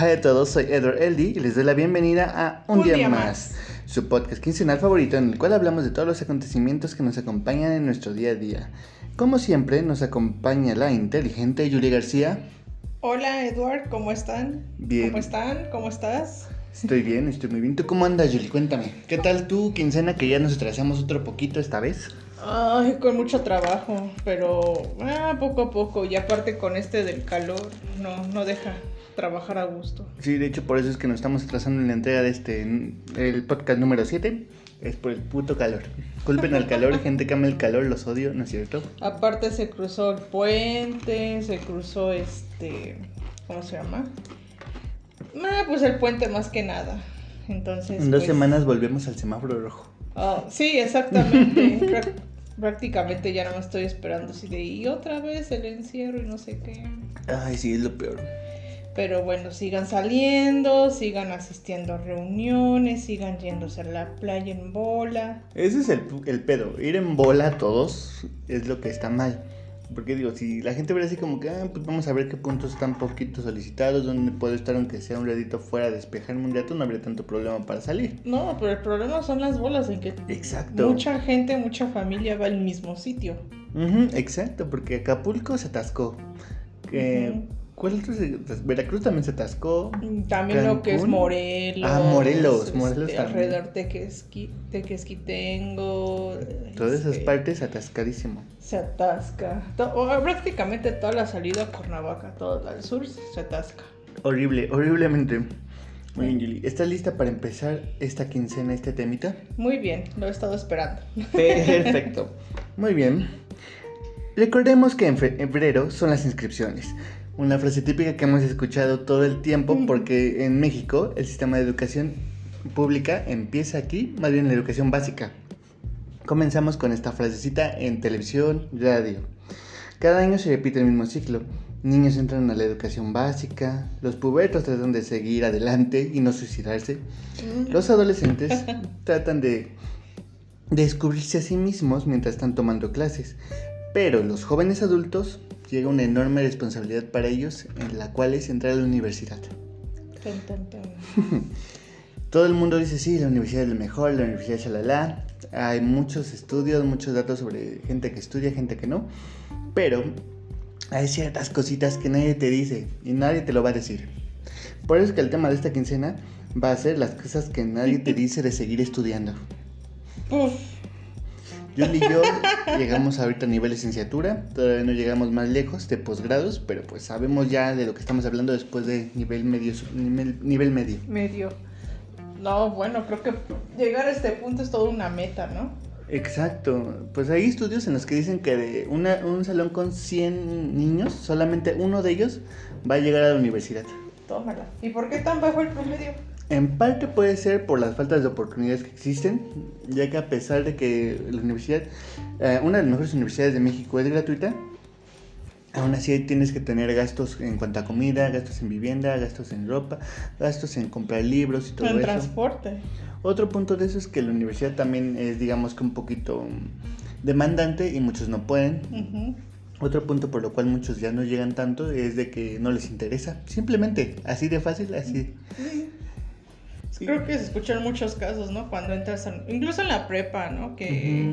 Hi a todos, soy Edward Eldi y les doy la bienvenida a Un, día, más, su podcast quincenal favorito en el cual hablamos de todos los acontecimientos que nos acompañan en nuestro día a día. Como siempre, nos acompaña la inteligente Julie García. Hola Edward, ¿cómo están? Bien. ¿Cómo están? ¿Cómo estás? Estoy bien, estoy muy bien. ¿Tú cómo andas, Julie? Cuéntame. ¿Qué tal tu quincena que ya nos atrasamos otro poquito esta vez? Ay, con mucho trabajo, pero ah, poco a poco. Y aparte con este del calor, no, no deja trabajar a gusto. Sí, de hecho por eso es que nos estamos atrasando en la entrega de este, el podcast número 7. Es por el puto calor. Culpen al calor, gente que ama el calor, los odio, ¿no es cierto? Aparte se cruzó el puente, se cruzó este, ¿cómo se llama? Ah, pues el puente más que nada. Entonces. En dos pues, semanas volvemos al semáforo rojo. ah, sí, exactamente. Prá- Prácticamente ya no me estoy esperando así de y otra vez el encierro y no sé qué. Ay, sí, es lo peor. Pero bueno, sigan saliendo, sigan asistiendo a reuniones, sigan yéndose a la playa en bola. Ese es el, el pedo. Ir en bola todos es lo que está mal. Porque digo, si la gente ve así como que, ah, pues vamos a ver qué puntos están poquito solicitados, dónde puedo estar aunque sea un ratito fuera, despejarme un rato, no habría tanto problema para salir. No, pero el problema son las bolas en que Exacto. mucha gente, mucha familia va al mismo sitio. Ujú, exacto, porque Acapulco se atascó. Que. ¿Cuál otro Veracruz también se atascó. También lo que es Cancún. Morelos. Ah, Morelos, este, Morelos también. Alrededor Tequesqui, Tequesquitengo. Todas esas este, partes atascadísimo. Se atasca. To- o prácticamente toda la salida a Cuernavaca, todo al sur, se atasca. Horrible, horriblemente. Muy bien, Julie. ¿Estás lista para empezar esta quincena, este temita? Muy bien, lo he estado esperando. Perfecto. Muy bien. Recordemos que en febrero son las inscripciones. Una frase típica que hemos escuchado todo el tiempo porque en México el sistema de educación pública empieza aquí, más bien la educación básica. Comenzamos con esta frasecita en televisión, radio. Cada año se repite el mismo ciclo. Niños entran a la educación básica, los pubertos tratan de seguir adelante y no suicidarse. Los adolescentes tratan de descubrirse a sí mismos mientras están tomando clases, pero los jóvenes adultos llega una enorme responsabilidad para ellos en la cual es entrar a la universidad. Todo el mundo dice, sí, la universidad es la mejor, la universidad es la Hay muchos estudios, muchos datos sobre gente que estudia, gente que no. Pero hay ciertas cositas que nadie te dice y nadie te lo va a decir. Por eso es que el tema de esta quincena va a ser las cosas que nadie te dice de seguir estudiando. Uf, Julie y yo llegamos ahorita a nivel licenciatura, todavía no llegamos más lejos de posgrados, pero pues sabemos ya de lo que estamos hablando después de nivel medio, nivel, nivel medio. medio. No, bueno, creo que llegar a este punto es toda una meta, ¿no? Exacto, pues hay estudios en los que dicen que de una- un salón con 100 niños, solamente uno de ellos va a llegar a la universidad. Tómala. ¿Y por qué tan bajo el promedio? En parte puede ser por las faltas de oportunidades que existen, ya que a pesar de que la universidad, eh, una de las mejores universidades de México es gratuita, aún así tienes que tener gastos en cuanto a comida, gastos en vivienda, gastos en ropa, gastos en comprar libros y todo en eso. transporte. Otro punto de eso es que la universidad también es, digamos que un poquito demandante y muchos no pueden. Otro punto por lo cual muchos ya no llegan tanto es de que no les interesa. Simplemente, así de fácil, así. Sí. Creo que se escuchan muchos casos, ¿no? Cuando entras, a- incluso en la prepa, ¿no? Que,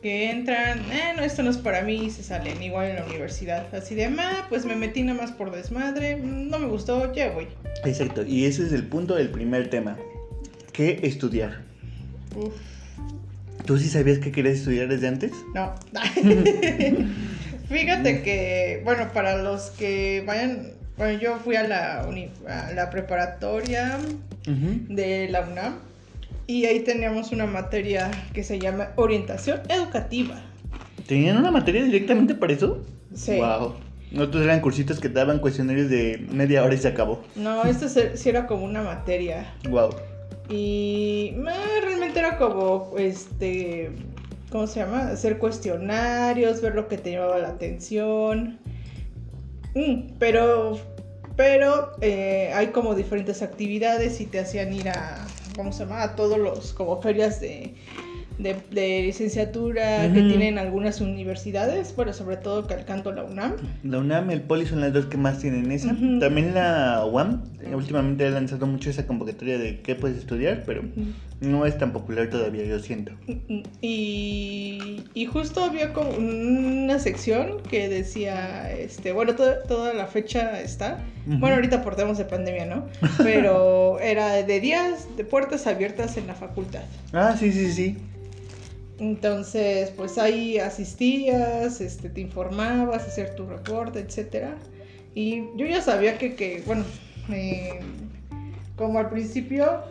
que entran, eh, no, esto no es para mí y se salen. Igual en la universidad. Así de, ah, pues me metí nada más por desmadre, mm, no me gustó, ya voy. Exacto, y ese es el punto del primer tema. ¿Qué estudiar? Uf, ¿Tú sí sabías que querías estudiar desde antes? no. Fíjate que, bueno, para los que vayan, bueno, yo fui a la, uni- a la preparatoria de la UNAM y ahí teníamos una materia que se llama orientación educativa. ¿Tenían una materia directamente para eso? Sí. Wow. Nosotros eran cursitos que daban cuestionarios de media hora y se acabó. No, esto sí era como una materia. Wow. Y eh, realmente era como, este, ¿cómo se llama? Hacer cuestionarios, ver lo que te llamaba la atención. Mm, pero, pero eh, hay como diferentes actividades y te hacían ir a, ¿cómo se llama? A todos los, como ferias de, de, de licenciatura que tienen algunas universidades, bueno, sobre todo calcando la UNAM. La UNAM y el Poli son las dos que más tienen esa. También la UAM, eh, últimamente ha lanzado mucho esa convocatoria de qué puedes estudiar, pero no es tan popular todavía, yo siento. Y, y justo había como una sección que decía, este, bueno, toda, toda la fecha está. Bueno, ahorita por temas de pandemia, ¿no? Pero era de días de puertas abiertas en la facultad. Ah, sí, sí, sí. Entonces, pues ahí asistías, este, te informabas, hacer tu reporte, etcétera. Y yo ya sabía que, que bueno, eh, como al principio,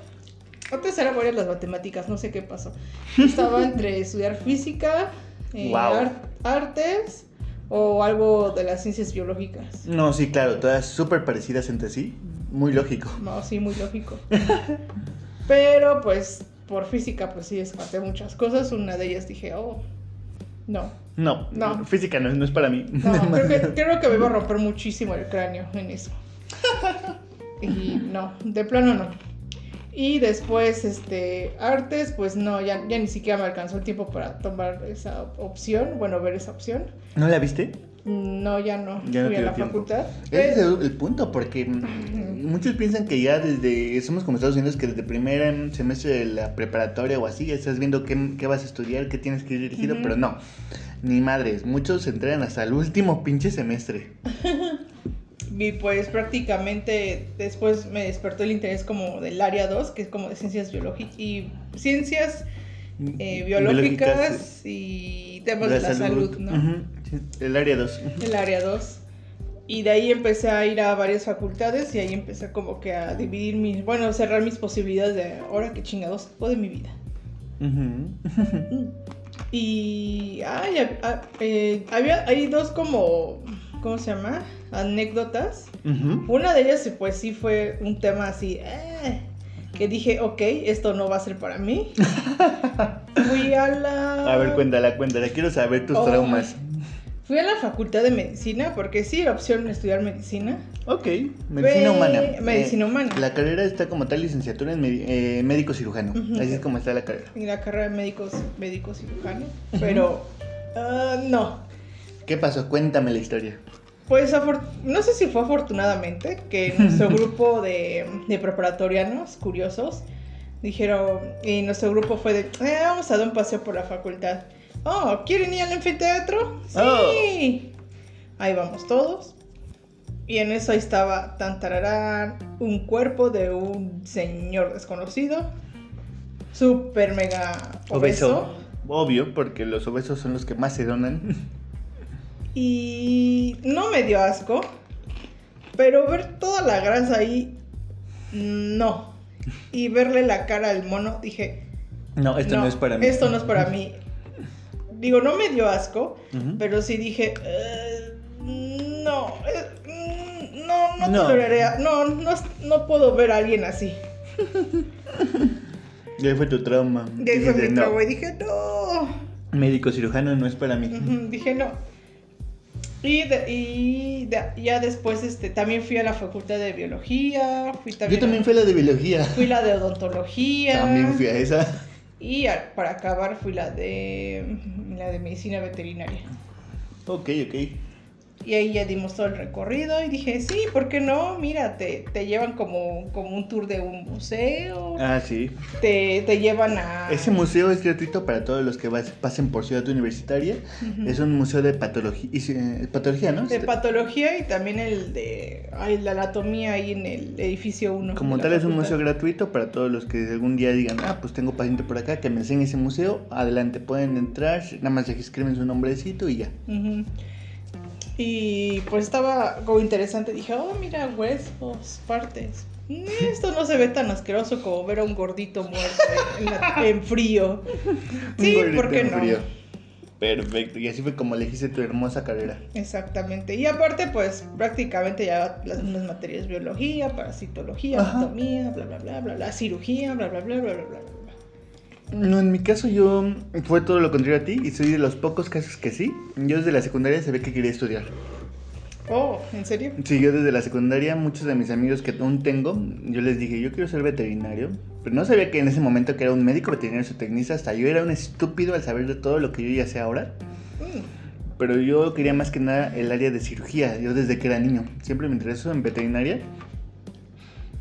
antes era varias las matemáticas, no sé qué pasó. Estaba entre estudiar física, eh, artes o algo de las ciencias biológicas. No, sí, claro, todas súper parecidas entre sí. Muy lógico. No, sí, muy lógico. Pero pues por física pues sí descarté muchas cosas. Una de ellas dije, oh, no. No, No. física no, no es para mí. No, creo que, creo que me iba a romper muchísimo el cráneo en eso. Y no, de plano no. Y después, este, artes, pues no, ya, ya ni siquiera me alcanzó el tiempo para tomar esa opción, bueno, ver esa opción. ¿No la viste? No, ya no, Ya no fui a la tiempo. facultad. Ese es el, el punto, porque mm, muchos piensan que ya desde, somos como Estados Unidos, que desde primer semestre de la preparatoria o así, ya estás viendo qué, qué vas a estudiar, qué tienes que ir dirigido, pero no, ni madres, muchos se entregan hasta el último pinche semestre. Y pues prácticamente después me despertó el interés como del área 2, que es como de ciencias biológicas y ciencias eh, biológicas y temas de la, salud, ¿no? El área 2. El área 2. Y de ahí empecé a ir a varias facultades y ahí empecé como que a dividir mis, bueno, cerrar mis posibilidades de ahora que chingados hago de mi vida. Y ay, eh, había, hay dos como, ¿cómo se llama? Anécdotas. Una de ellas, pues sí fue un tema así, eh, que dije, ok, esto no va a ser para mí. Fui a la... A ver, cuéntala, cuéntala, quiero saber tus Oh. traumas. Fui a la facultad de medicina porque sí era opción estudiar medicina. Ok, medicina humana. medicina humana. La carrera está como tal licenciatura en eh, médico cirujano. Así es como está la carrera. Y la carrera de médicos, médico cirujano. Pero ah, no. ¿Qué pasó? Cuéntame la historia. Pues no sé si fue afortunadamente que nuestro grupo de, de preparatorianos curiosos dijeron, y nuestro grupo fue de, "Eh, vamos a dar un paseo por la facultad. Oh, ¿quieren ir al anfiteatro? Sí. Oh. Ahí vamos todos. Y en eso ahí estaba tan tararán, un cuerpo de un señor desconocido, súper mega obeso. Obvio, porque los obesos son los que más se donan. Y no me dio asco, pero ver toda la grasa ahí, no. Y verle la cara al mono, dije, No, esto no, es para mí. Esto no es para mí. Digo, no me dio asco, Ujú. pero sí dije, "Eh, no, eh, mm, no, no, No. toleraría- no, no, no puedo ver a alguien así. Y ahí fue tu trauma. Y ahí fue mi no, trauma y dije, no. Médico cirujano no es para mí. Ujú, Dije no. Y, de- y de- ya después este, también fui a la facultad de biología, fui también, Yo también fui a la de biología. fui la de odontología. También fui a esa. Y a- para acabar fui la de la de medicina veterinaria. Ok, ok. Y ahí ya dimos todo el recorrido y dije, sí, ¿por qué no? Mira, te, te llevan como, como un tour de un museo, Ah, sí. te, te llevan a... Ese museo es gratuito para todos los que vas- pasen por Ciudad Universitaria. Es un museo de patología, eh, patología ¿no? De patología y también el de ay, la anatomía ahí en el edificio 1. Como tal es un museo gratuito para todos los que algún día digan, ah, pues tengo paciente por acá que me enseñe ese museo. Adelante, pueden entrar, nada más escriben su nombrecito y ya. Ujú. Y pues estaba como interesante. Dije, oh, mira, huesos, partes. Mm, Esto no se ve tan asqueroso como ver a un gordito muerto en, la- en frío. Sí, ¿por qué no? frío. Perfecto, y así fue como elegiste tu hermosa carrera. Exactamente. Y aparte, pues prácticamente ya las mismas materias: biología, parasitología, Ajá. anatomía, bla, bla, bla, bla, bla, cirugía, bla, bla, bla, bla, bla, bla. No, en mi caso yo fue todo lo contrario a ti y soy de los pocos casos que sí. Yo desde la secundaria sabía que quería estudiar. Oh, ¿en serio? Sí, yo desde la secundaria, muchos de mis amigos que aún tengo, yo les dije, yo quiero ser veterinario. Pero no sabía que en ese momento que era un médico veterinario zootecnista, hasta yo era un estúpido al saber de todo lo que yo ya sé ahora. Mm. Pero yo quería más que nada el área de cirugía, yo desde que era niño. Siempre me interesó en veterinaria.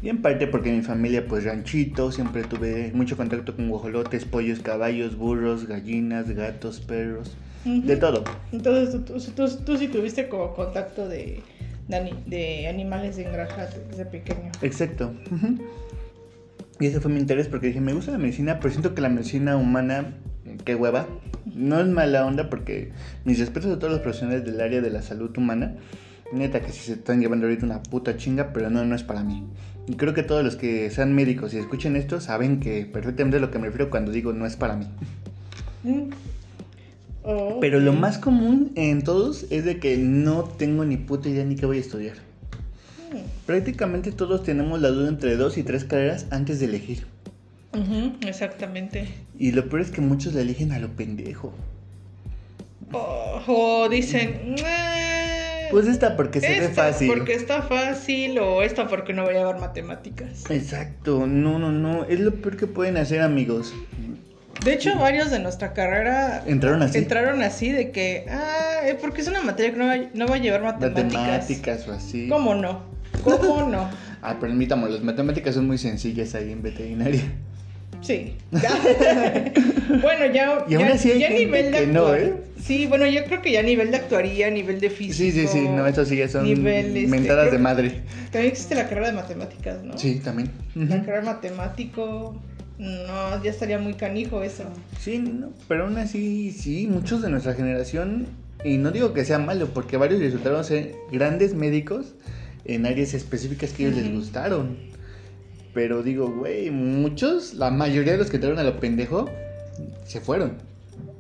Y en parte porque mi familia, pues ranchito, siempre tuve mucho contacto con guajolotes, pollos, caballos, burros, gallinas, gatos, perros, de todo. Entonces tú, tú, tú- tú sí tuviste como contacto de, de, ani- de animales en granja desde pequeño. Exacto. Y ese fue mi interés porque dije, me gusta la medicina, pero siento que la medicina humana, qué hueva. No es mala onda porque mis respetos a todos los profesionales del área de la salud humana. Neta que sí se están llevando ahorita una puta chinga, pero no, no es para mí. Y creo que todos los que sean médicos y escuchen esto saben que perfectamente a lo que me refiero cuando digo no es para mí. Mm. Oh, Pero lo más común en todos es de que no tengo ni puta idea ni qué voy a estudiar. Mm. Prácticamente todos tenemos la duda entre dos y tres carreras antes de elegir. Ujú, exactamente. Y lo peor es que muchos la eligen a lo pendejo. O, o dicen, "Eh, Pues esta porque se ve esta fácil. porque está fácil o esta porque no voy a llevar matemáticas. Exacto, no, no, no. Es lo peor que pueden hacer, amigos. De hecho, varios de nuestra carrera Entraron así. entraron así de que, ah, eh, porque es una materia que no va, no va a llevar matemáticas. Matemáticas o así. ¿Cómo no? ¿Cómo no? Ah, permítame, las matemáticas son muy sencillas ahí en veterinaria. Sí. bueno, ya, Y aún ya, así hay ya a gente nivel de que no, ¿eh? Sí, bueno, yo creo que ya a nivel de actuaría, a nivel de físico. Sí, sí, sí, no, eso sí ya son nivel, este, mentadas de madre. También existe la carrera de matemáticas, ¿no? Sí, también. La carrera de matemático, no, ya estaría muy canijo eso. Sí, no, pero aún así, sí, muchos de nuestra generación, y no digo que sea malo, porque varios resultaron ser grandes médicos en áreas específicas que a ellos les gustaron. Pero digo, güey, muchos, la mayoría de los que entraron a lo pendejo, se fueron.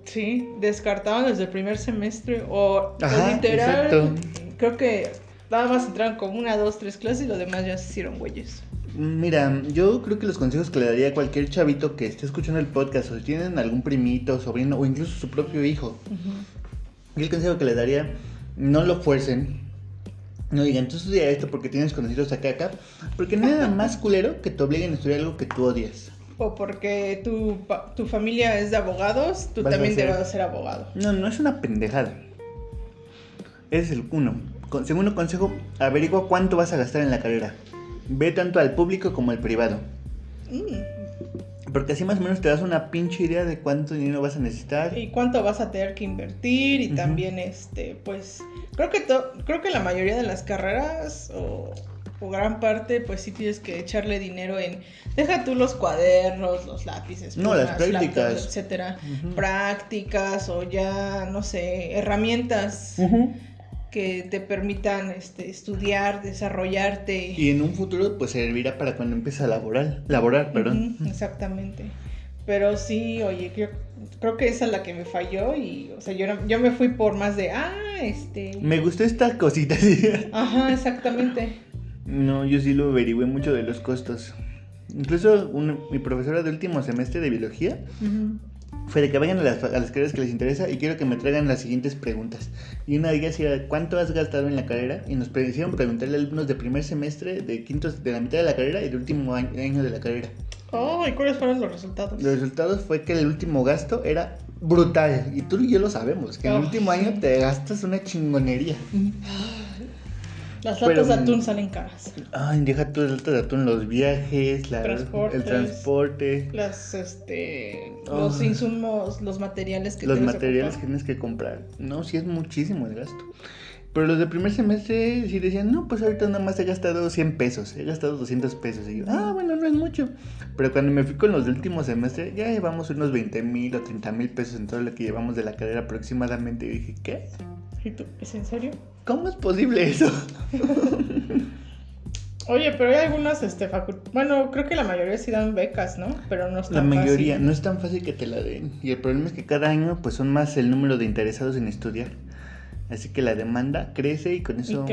Sí, descartaban desde el primer semestre o, Ajá, literal. exacto. Creo que nada más entraron como una, dos, tres clases y los demás ya se hicieron güeyes. Mira, yo creo que los consejos que le daría a cualquier chavito que esté escuchando el podcast, o si tienen algún primito, sobrino, o incluso su propio hijo, Y el consejo que les daría, no lo fuercen. No digan, tú estudia esto porque tienes conocidos acá, acá. Porque nada más culero que te obliguen a estudiar algo que tú odias. O porque tu, tu familia es de abogados, tú Vas también ser- debes ser abogado. No, no es una pendejada. Ese es el uno. Con- segundo consejo, averigua cuánto vas a gastar en la carrera. Ve tanto al público como al privado. Mm, Porque así más o menos te das una pinche idea de cuánto dinero vas a necesitar. Y cuánto vas a tener que invertir y también, este, pues, creo que, to- creo que la mayoría de las carreras o, o gran parte, pues sí tienes que echarle dinero en, deja tú los cuadernos, los lápices, No, las prácticas. laptops, etcétera, prácticas o ya, no sé, herramientas Ujú. Que te permitan, este, estudiar, desarrollarte. Y en un futuro pues servirá para cuando empieces a laborar, laborar, perdón. Exactamente. Pero sí, oye, creo, creo que esa es la que me falló y, o sea, yo, yo me fui por más de, ah, este... Me gustó esta cosita. sí. Ajá, exactamente. No, yo sí lo averigüé mucho de los costos. Incluso un- mi profesora de último semestre de biología de que vayan a las, a las carreras que les interesa y quiero que me traigan las siguientes preguntas. Y una de ellas era, ¿cuánto has gastado en la carrera? Y nos hicieron preguntarle a alumnos de primer semestre, de quinto, de la mitad de la carrera y del último año, año de la carrera. Oh, ¿y cuáles fueron los resultados? Los resultados fue que el último gasto era brutal. Y tú y yo lo sabemos, que en el Oh, último año te gastas una chingonería. Las pero- latas de atún salen caras. Ay, deja tú el de atún, los viajes, la- el transporte. Las, este, Oh. los insumos, los materiales que los materiales que tienes que comprar. No, sí es muchísimo el gasto. Pero los de primer semestre sí decían, no, pues ahorita nada más he gastado 100 pesos, he gastado 200 pesos. Y yo, ah, bueno, no es mucho. Pero cuando me fui con los del último semestre, ya llevamos unos 20 mil o 30 mil pesos en todo lo que llevamos de la carrera aproximadamente. Y dije, ¿qué? ¿Y tú? ¿Es en serio? ¿Cómo es posible eso? Oye, pero hay algunas, este, facu- Bueno, creo que la mayoría sí dan becas, ¿no? Pero no es La tan mayoría, fácil. no es tan fácil que te la den. Y el problema es que cada año pues son más el número de interesados en estudiar. Así que la demanda crece y con eso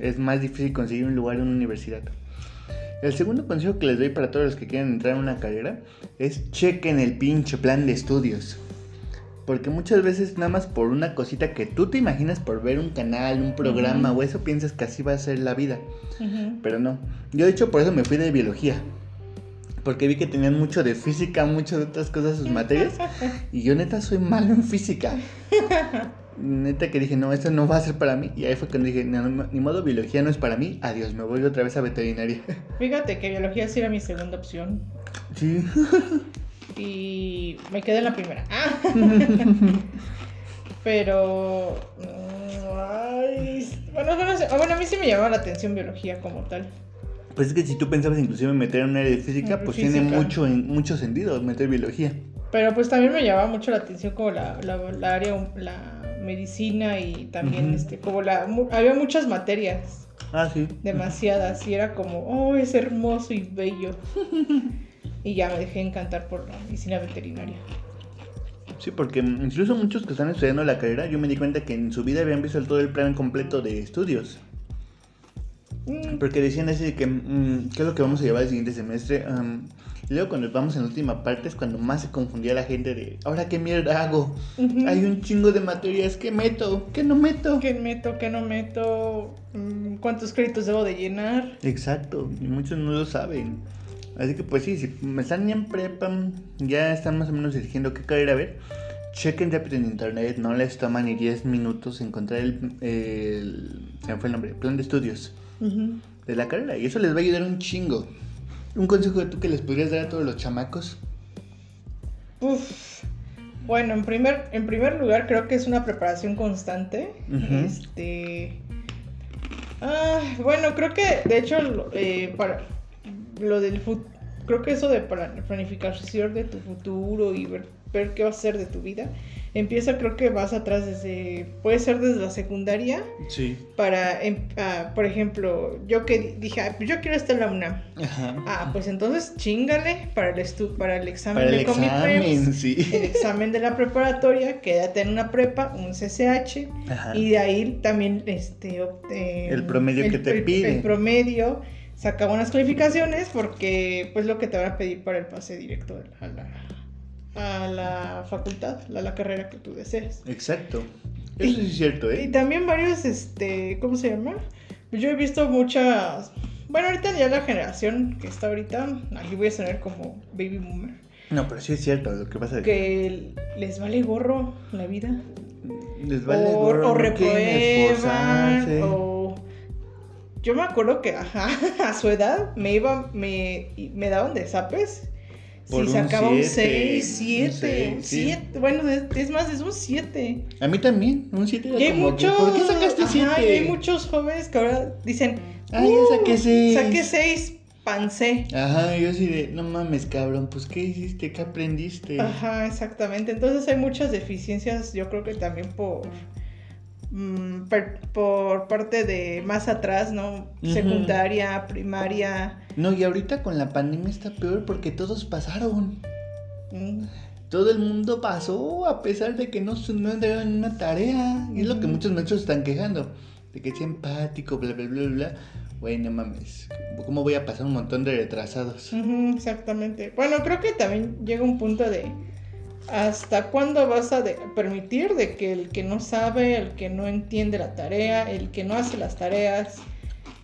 es más difícil conseguir un lugar en una universidad. El segundo consejo que les doy para todos los que quieren entrar en una carrera es chequen el pinche plan de estudios. Porque muchas veces nada más por una cosita que tú te imaginas por ver un canal, un programa o eso piensas que así va a ser la vida. Ujú. Pero no. Yo de hecho por eso me fui de biología. Porque vi que tenían mucho de física, mucho de otras cosas sus materias. Y yo neta soy malo en física. Neta que dije, no, esto no va a ser para mí. Y ahí fue cuando dije, no, no, ni modo, biología no es para mí. Adiós, me voy otra vez a veterinaria. Fíjate que biología sí era mi segunda opción. Sí. Y me quedé en la primera. Ah. Pero. mm, ay, bueno, bueno, sí- bueno, a mí sí me llamaba la atención biología como tal. Pues es que si tú pensabas inclusive meter en un área de física, pues tiene mucho, mucho sentido meter biología. Pero pues también me llamaba mucho la atención como la, la, la área, la medicina y también este, como la, había muchas materias, Ah, sí. demasiadas, y era como, oh, es hermoso y bello. y ya me dejé encantar por la medicina veterinaria. Sí, porque incluso muchos que están estudiando la carrera, yo me di cuenta que en su vida habían visto todo el plan completo de estudios. Mm, Porque decían así de que, mm, ¿qué es lo que vamos a llevar el siguiente semestre? Am, y luego cuando vamos en la última parte es cuando más se confundía la gente de, ¿ahora qué mierda hago? ujú. Hay un chingo de materias, ¿qué meto? ¿Qué no meto? ¿Qué meto? ¿Qué no meto? Mm, ¿Cuántos créditos debo de llenar? Exacto, y muchos no lo saben. Así que pues sí, si me están ya en prepa, ya están más o menos eligiendo qué carrera ver, chequen rápido en internet, no les toma ni 10 minutos encontrar el, el, se fue el nombre, plan de estudios de la carrera y eso les va a ayudar un chingo. Un consejo de tú que les podrías dar a todos los chamacos. Uf. Bueno, en primer, en primer lugar creo que es una preparación constante. Este. ah, bueno, creo que de hecho eh, para lo del fut- creo que eso de planificación de tu futuro y ver, ver qué vas a hacer de tu vida empieza creo que vas atrás desde puede ser desde la secundaria Sí. para em- ah, por ejemplo yo que di- dije "Ah, pues yo quiero estar en la UNAM Ajá. ah pues entonces chingale para el estu para el examen Para el de examen, sí. el examen de la preparatoria, quédate en una prepa, un CCH, Ajá. y de ahí también este, obte- El promedio que te el- pide. El promedio, saca buenas calificaciones porque pues lo que te van a pedir para el pase directo a la, a la facultad, a la carrera que tú desees. Exacto. Eso sí es cierto, Y ¿eh? también varios, este, ¿cómo se llama? Yo he visto muchas, bueno, ahorita ya la generación que está ahorita, aquí voy a sonar como baby boomer, No, pero sí es cierto lo que pasa. que les vale gorro la vida. Les vale o, gorro, o reprueban, o... Yo me acuerdo que, ajá, a su edad me iba, me, me daban de zapes. Por si sacaba un siete, 6, un 7, seis, un sí. 7, bueno, es, es más, es un 7. A mí también, un 7 Y hay como que, muchos, ¿por qué sacaste ajá, 7? y hay muchos jóvenes que ahora dicen, Ah, ya saqué "Uh, seis". Saqué 6, pancé. Ajá, yo así de, no mames, cabrón, pues ¿qué hiciste? ¿Qué aprendiste? Ajá, exactamente. Entonces hay muchas deficiencias, yo creo que también por mm, per- por parte de más atrás, ¿no? Secundaria, primaria. No, y ahorita con la pandemia está peor porque todos pasaron. mm, Todo el mundo pasó a pesar de que no, no entregaron una tarea. Y es lo que muchos maestros están quejando. De que es empático, bla, bla, bla, bla. Güey, no mames. ¿Cómo voy a pasar un montón de retrasados? exactamente. Bueno, creo que también llega un punto de hasta cuándo vas a de- permitir de que el que no sabe, el que no entiende la tarea, el que no hace las tareas,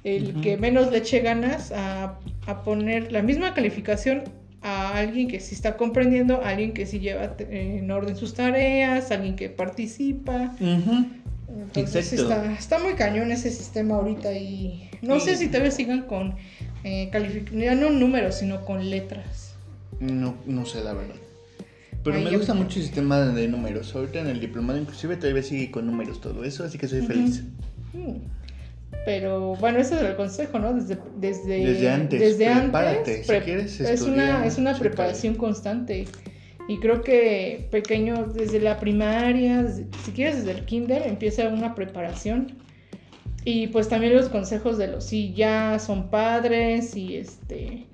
el que menos le eche ganas a, a poner la misma calificación a alguien que sí está comprendiendo, a alguien que sí lleva en orden sus tareas, alguien que participa. Entonces está, está muy cañón ese sistema ahorita y no sé si todavía sigan con eh, no números, sino con letras. No, no sé la verdad. Pero Ay, me gusta mucho el sistema de números. Ahorita en el diplomado inclusive todavía sigue con números todo eso, así que soy feliz. Mm. Pero bueno, ese es el consejo, ¿no? Desde, desde, Desde antes, desde prepárate, antes, si quieres es estudiar, una, es una preparación constante. Y creo que pequeño, desde la primaria, desde- si quieres desde el kinder, empieza una preparación. Y pues también los consejos de los si ya son padres y este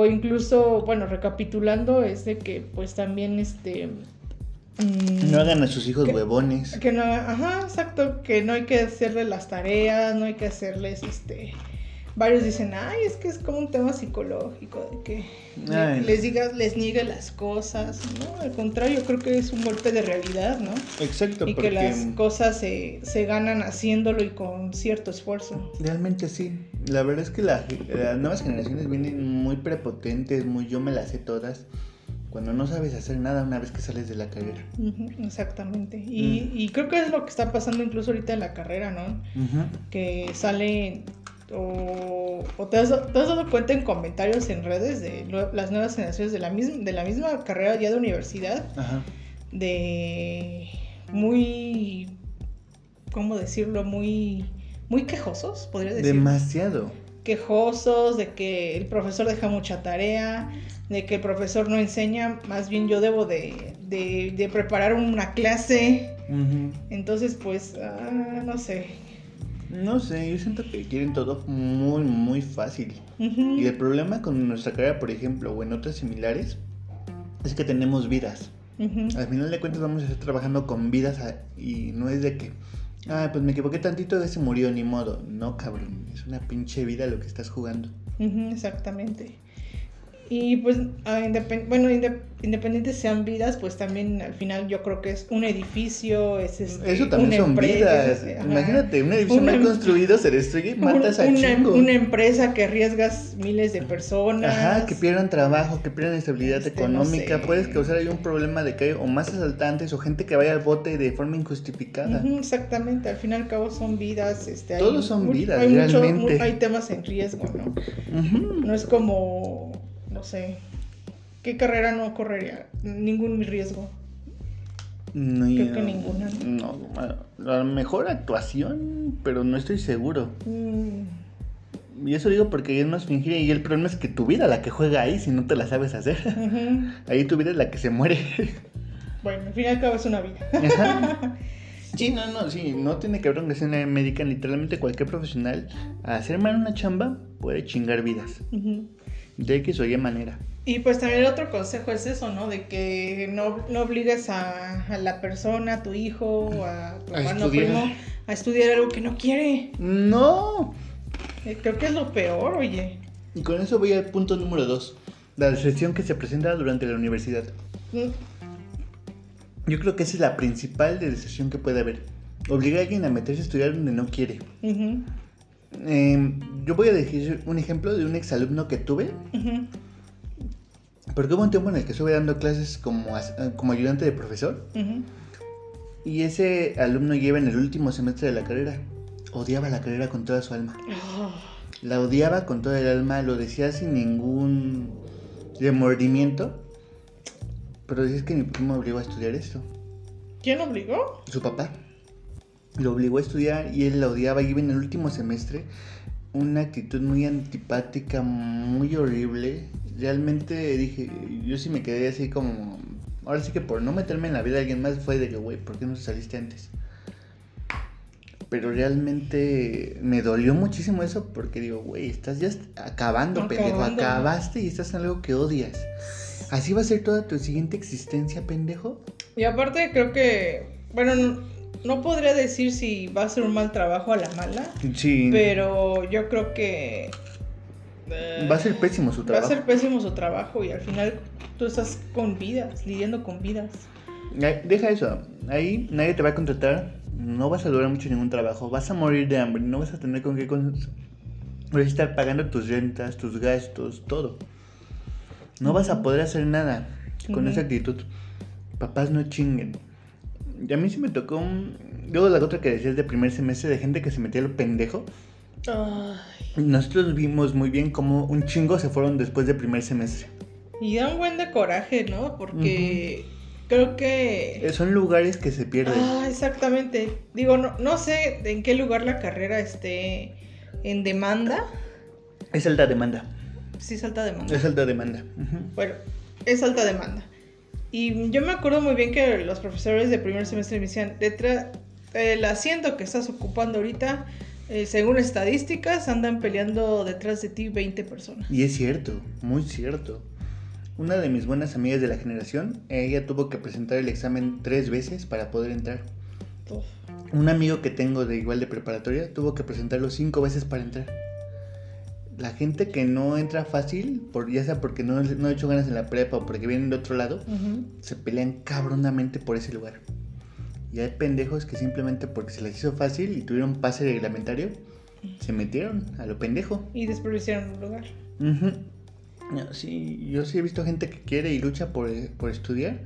o incluso, bueno, recapitulando es de que pues también este mm, No hagan a sus hijos ¿Qué? huevones. que no, ajá, exacto, que no hay que hacerle las tareas, no hay que hacerles este varios dicen, ay, es que es como un tema psicológico, de que Ay. les digas, les niegue las cosas, ¿no? Al contrario, creo que es un golpe de realidad, ¿no? Exacto, Y porque que las cosas se, se ganan haciéndolo y con cierto esfuerzo. realmente sí. La verdad es que la- las nuevas generaciones vienen muy prepotentes, muy yo me las sé todas, cuando no sabes hacer nada una vez que sales de la carrera. Exactamente. Y, Mm. y creo que es lo que está pasando incluso ahorita en la carrera, ¿no? Que salen o, o te, has, te has dado cuenta en comentarios en redes de lo- las nuevas generaciones de la, misma, de la misma carrera ya de universidad, Ajá. de muy, ¿cómo decirlo? Muy, muy quejosos, podría decir. Demasiado. quejosos de que el profesor deja mucha tarea, de que el profesor no enseña, más bien yo debo de, de- de preparar una clase. Entonces, pues, ah, no sé. No sé, yo siento que quieren todo muy, muy fácil. Y el problema con nuestra carrera, por ejemplo, o en otras similares, es que tenemos vidas. Al final de cuentas vamos a estar trabajando con vidas a- y no es de que, ah, pues me equivoqué tantito, ese murió, ni modo. No, cabrón, es una pinche vida lo que estás jugando. Exactamente. Y pues, independ- bueno, inde- independientes sean vidas, pues también al final yo creo que es un edificio, es este, Eso también una son empresa, vidas. Imagínate, un edificio mal construido se destruye y matas a una, chingo. una empresa que arriesgas miles de personas. Ajá, que pierdan trabajo, que pierdan estabilidad Este, no económica, sé. puedes causar ahí un problema de que hay o más asaltantes o gente que vaya al bote de forma injustificada. Exactamente, al fin y al cabo son vidas. Este, hay Todos son mu- vidas, hay realmente. hay temas en riesgo, ¿no? No es como, no sé, ¿qué carrera no correría? Ningún riesgo. No, Creo que ninguna. No, a lo mejor actuación, pero no estoy seguro. Mm, Y eso digo porque es más fingir y el problema es que tu vida la que juega ahí si no te la sabes hacer. Ahí tu vida es la que se muere. Bueno, al fin y al cabo es una vida. Ajá. Sí, no, no, sí, no tiene que haber organización médica, literalmente cualquier profesional a hacer mal una chamba puede chingar vidas. Ujú. De X o Y manera. Y pues también el otro consejo es eso, ¿no? De que no, no obligues a, a la persona, a tu hijo, a tu hermano estudiar. primo, a estudiar algo que no quiere. No. Eh, Creo que es lo peor, oye. Y con eso voy al punto número dos. La deserción que se presenta durante la universidad. Mm, Yo creo que esa es la principal de deserción que puede haber. Obligar a alguien a meterse a estudiar donde no quiere. ujú, Eh, yo voy a decir un ejemplo de un exalumno que tuve. Porque hubo un tiempo en el que estuve dando clases como, eh, como ayudante de profesor. Y ese alumno lleva en el último semestre de la carrera. Odiaba la carrera con toda su alma. La odiaba con toda el alma, lo decía sin ningún remordimiento. Pero decía "Es que mi primo me obligó a estudiar esto. ¿Quién obligó? Su papá lo obligó a estudiar y él la odiaba. Iba en el último semestre. Una actitud muy antipática, muy horrible. Realmente dije, yo sí me quedé así como... Ahora sí que por no meterme en la vida de alguien más fue de que, güey, ¿por qué no saliste antes? Pero realmente me dolió muchísimo eso porque digo, güey, estás ya acabando, pendejo. Acabaste y estás en algo que odias. ¿Así va a ser toda tu siguiente existencia, pendejo? Y aparte creo que, bueno, no, podría decir si va a ser un mal trabajo a la mala, Sí. pero yo creo que... eh, Va a ser pésimo su Va a trabajo. ser pésimo su trabajo y al final tú estás con vidas, lidiando con vidas. Deja eso. Ahí nadie te va a contratar. No vas a durar mucho en ningún trabajo. Vas a morir de hambre. No vas a tener con qué con... vas a estar pagando tus rentas, tus gastos, todo. No vas a poder hacer nada con esa actitud. Papás no chinguen. Y a mí sí me tocó un... Luego la otra que decías de primer semestre de gente que se metía lo pendejo. Ay, Nosotros vimos muy bien cómo un chingo se fueron después del primer semestre. y da un buen de coraje, ¿no? Porque creo que... Eh, Son lugares que se pierden. Ah, exactamente. Digo, no, no sé en qué lugar la carrera esté en demanda. Es alta demanda. Sí, es alta demanda. Es alta demanda. Bueno, es alta demanda. Y yo me acuerdo muy bien que los profesores de primer semestre me decían, detrás, el asiento que estás ocupando ahorita, eh, según estadísticas, andan peleando detrás de ti 20 personas. Y es cierto, muy cierto. Una de mis buenas amigas de la generación, ella tuvo que presentar el examen tres veces para poder entrar. Uf. Un amigo que tengo de igual de preparatoria tuvo que presentarlo cinco veces para entrar. La gente que no entra fácil, por, ya sea porque no, no ha hecho ganas en la prepa o porque vienen de otro lado, se pelean cabronamente por ese lugar. Y hay pendejos que simplemente porque se les hizo fácil y tuvieron pase reglamentario, se metieron a lo pendejo. Y desperdiciaron un lugar. Sí, yo sí he visto gente que quiere y lucha por, por estudiar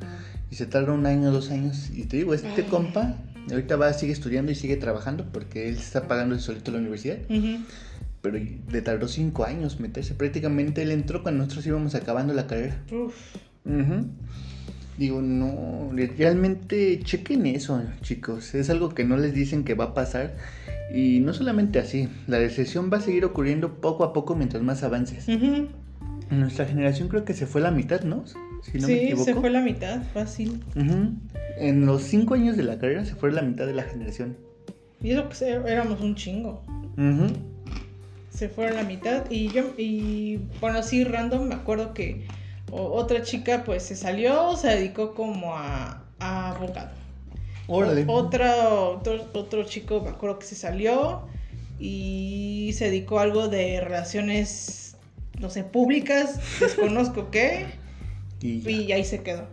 y se tarda un año, dos años. Y te digo, este Ay. compa ahorita va, sigue estudiando y sigue trabajando porque él está pagando solito la universidad. Ujú. Pero le tardó cinco años meterse. Prácticamente él entró cuando nosotros íbamos acabando la carrera. Uf. Digo, no, realmente chequen eso, chicos. Es algo que no les dicen que va a pasar. Y no solamente así, la recesión va a seguir ocurriendo poco a poco mientras más avances. En nuestra generación creo que se fue la mitad, ¿no? Si no me sí, equivoco. se fue la mitad, fácil. Ujú. En los cinco años de la carrera se fue la mitad de la generación. Y eso que se- éramos un chingo. Ujú. Se fueron la mitad. Y yo, y bueno, así random, me acuerdo que otra chica pues se salió, se dedicó como a, a abogado. Órale. Otro, otro chico, me acuerdo que se salió y se dedicó a algo de relaciones, no sé, públicas, desconozco qué, Y y ahí se quedó.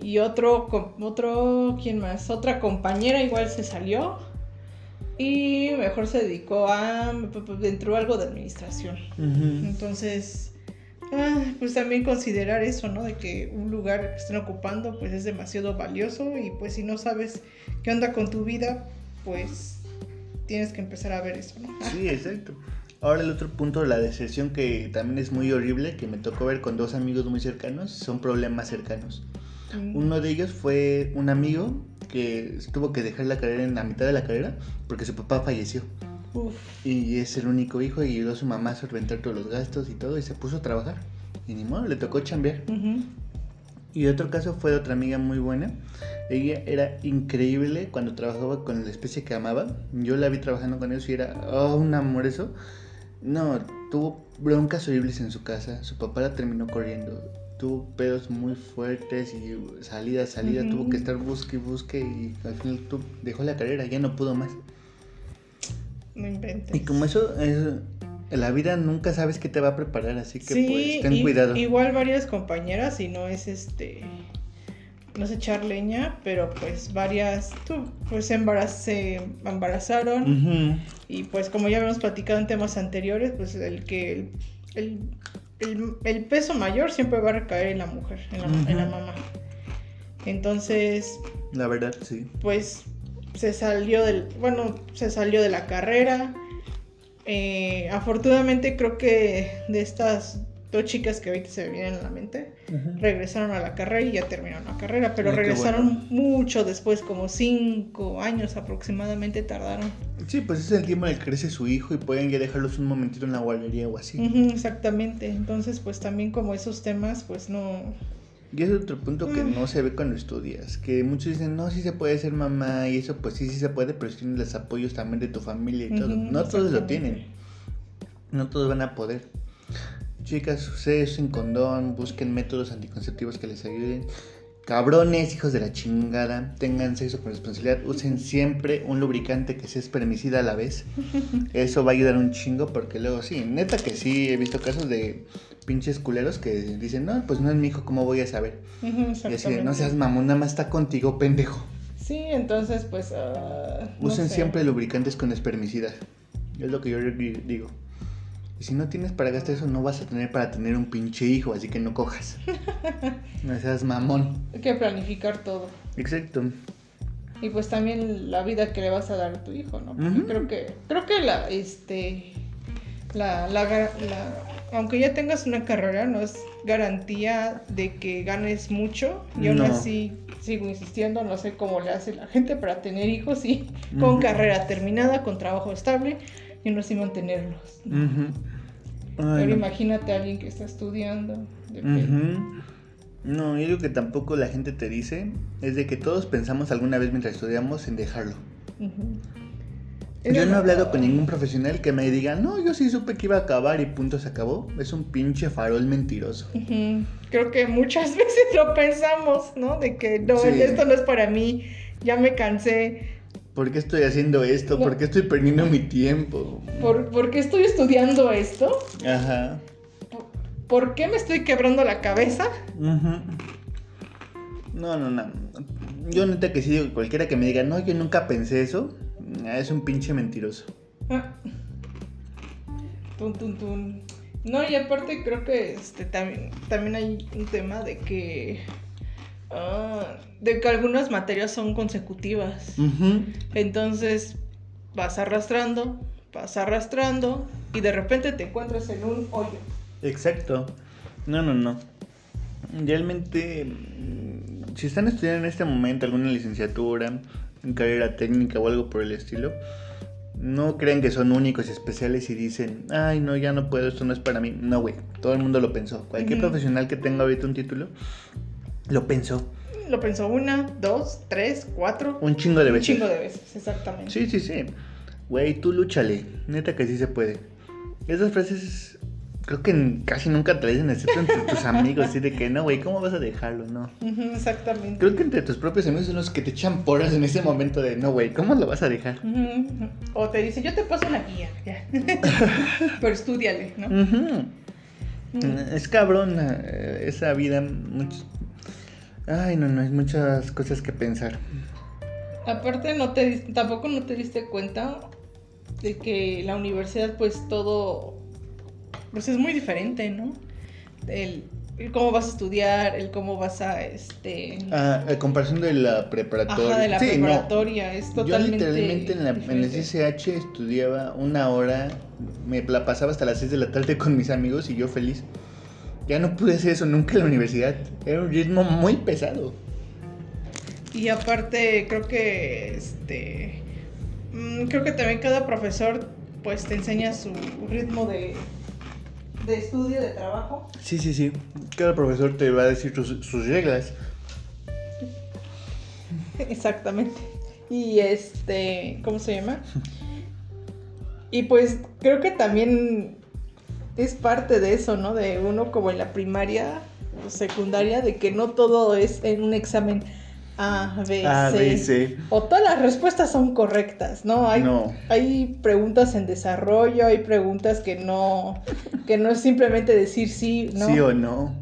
Y otro, otro, ¿quién más? Otra compañera igual se salió y mejor se dedicó a, entró algo de administración. Ujú. Entonces, ah, pues también considerar eso, ¿no? De que un lugar que estén ocupando, pues es demasiado valioso y pues si no sabes qué onda con tu vida, pues tienes que empezar a ver eso, ¿no? Sí, exacto. Ahora el otro punto de la deserción que también es muy horrible, que me tocó ver con dos amigos muy cercanos, son problemas cercanos. Mm, Uno de ellos fue un amigo que tuvo que dejar la carrera en la mitad de la carrera porque su papá falleció. uf, Y es el único hijo y ayudó a su mamá a solventar todos los gastos y todo y se puso a trabajar. Y ni modo, le tocó chambear. ujú, Y otro caso fue de otra amiga muy buena. Ella era increíble cuando trabajaba con la especie que amaba. Yo la vi trabajando con ellos y era oh, un amor eso. No, tuvo broncas horribles en su casa. Su papá la terminó corriendo. Tuvo pedos muy fuertes y salidas. Ujú. Tuvo que estar busque y busque y al final tu- dejó la carrera. Ya no pudo más. no inventes. Y como eso, es- la vida nunca sabes qué te va a preparar. Así que sí, pues ten cuidado. igual varias compañeras y no es este no es echar leña, pero pues varias tú, pues embaraz- se embarazaron. Y pues como ya habíamos platicado en temas anteriores, pues el que el, el, el- el peso mayor siempre va a recaer en la mujer, en la, en la mamá. Entonces, La verdad, sí. pues se salió del, bueno, se salió de la carrera. Eh, afortunadamente creo que de estas dos chicas que ahorita se me vienen a la mente, Regresaron a la carrera y ya terminaron la carrera, pero Ay, regresaron bueno. mucho después, como cinco años aproximadamente tardaron. Sí, pues es el tiempo en el que crece su hijo y pueden ya dejarlos un momentito en la guardería o así. Ujú, exactamente. Entonces, pues también como esos temas, pues no. Y es otro punto que Mm. no se ve cuando estudias, que muchos dicen, no, sí se puede ser mamá y eso, pues sí, sí se puede, pero si tienes los apoyos también de tu familia y todo. Ujú, No todos lo tienen, no todos van a poder. Chicas, ustedes usen condón, busquen métodos anticonceptivos que les ayuden. Cabrones, hijos de la chingada, tengan sexo con responsabilidad, usen siempre un lubricante que sea espermicida a la vez. Eso va a ayudar un chingo porque luego sí, neta que sí, he visto casos de pinches culeros que dicen, no, pues no es mi hijo, ¿cómo voy a saber? Y así no seas mamón, nada más está contigo, pendejo. Sí, entonces, pues. no Usen sé. siempre lubricantes con espermicida. Es lo que yo di- digo. Y si no tienes para gastar eso, no vas a tener para tener un pinche hijo, así que no cojas. no seas mamón. Hay que planificar todo. Exacto. Y pues también la vida que le vas a dar a tu hijo, ¿no? Porque creo que. Creo que la, este. La, la, aunque ya tengas una carrera, no es garantía de que ganes mucho. Y aún No. así sigo insistiendo, no sé cómo le hace la gente para tener hijos y con carrera terminada, con trabajo estable y aún así mantenerlos. Ay, Pero no. imagínate a alguien que está estudiando. de. No, yo digo que tampoco la gente te dice es de que todos pensamos alguna vez mientras estudiamos en dejarlo. Yo no he hablado con ningún profesional que me diga, no, yo sí supe que iba a acabar y punto se acabó. Es un pinche farol mentiroso. Creo que muchas veces lo pensamos, ¿no? De que no, Sí. esto no es para mí, ya me cansé. ¿Por qué estoy haciendo esto? ¿Por qué estoy perdiendo mi tiempo? ¿Por, por qué estoy estudiando esto? Ajá. ¿Por, por qué me estoy quebrando la cabeza? Ujú. No, no, no. Yo neta que sí digo, cualquiera que me diga, no, yo nunca pensé eso, ah, es un pinche mentiroso. Ah. Tun, tun, tun. No, y aparte creo que este también, también hay un tema de que ah, de que algunas materias son consecutivas. Entonces vas arrastrando, vas arrastrando y de repente te encuentras en un hoyo. Exacto. No, no, no. Realmente, mm, si están estudiando en este momento alguna licenciatura, en carrera técnica o algo por el estilo, no crean que son únicos y especiales y dicen, ay, no, ya no puedo, esto no es para mí. No, güey, todo el mundo lo pensó. Cualquier profesional que tenga ahorita un título, lo pensó Lo pensó una, dos, tres, cuatro. un chingo de un veces. chingo de veces, exactamente. Sí, sí, sí. Güey, tú lúchale. Neta que sí se puede. Esas frases creo que casi nunca te dicen excepto entre tus amigos. Así de que no, güey, ¿cómo vas a dejarlo? No. Exactamente. Creo que entre tus propios amigos son los que te echan porras en ese momento de no, güey, ¿cómo lo vas a dejar? O te dice, yo te paso una guía, ya. Pero estudiale, ¿no? Mm. Es cabrón eh, esa vida. Ay, no, no, hay muchas cosas que pensar. Aparte, no te, tampoco no te diste cuenta de que la universidad, pues todo, pues es muy diferente, ¿no? El, el cómo vas a estudiar, el cómo vas a, este, Ah, a comparación de la preparatoria. ajá, de la Sí, no. preparatoria, es Yo totalmente literalmente en, la, en el. CCH estudiaba una hora, me la pasaba hasta las 6 de la tarde con mis amigos y yo feliz. Ya no pude hacer eso nunca en la universidad. Era un ritmo muy pesado. Y aparte, creo que, este, mm, creo que también cada profesor, pues te enseña su ritmo de, de estudio, de trabajo. Sí, sí, sí. Cada profesor te va a decir sus, sus reglas. Exactamente. Y este, ¿cómo se llama? Y pues creo que también es parte de eso, ¿no? De uno como en la primaria o secundaria, de que no todo es en un examen A, B, A, C. B y C. O todas las respuestas son correctas, ¿no? Hay, No. hay preguntas en desarrollo, hay preguntas que no, que no es simplemente decir sí, ¿no? Sí o no.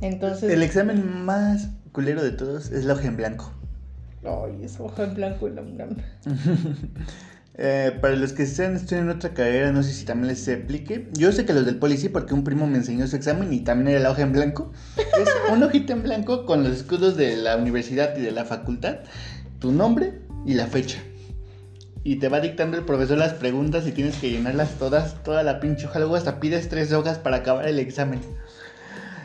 Entonces, El examen más culero de todos es la hoja en blanco. ay, es hoja en blanco en la. Eh, para los que están estudiando otra carrera, no sé si también les aplique. Yo sé que los del poli sí, porque un primo me enseñó su examen y también era la hoja en blanco. Es una hojita en blanco con los escudos de la universidad y de la facultad, tu nombre y la fecha. Y te va dictando el profesor las preguntas y tienes que llenarlas todas, toda la pinche hoja. Luego hasta pides tres hojas para acabar el examen.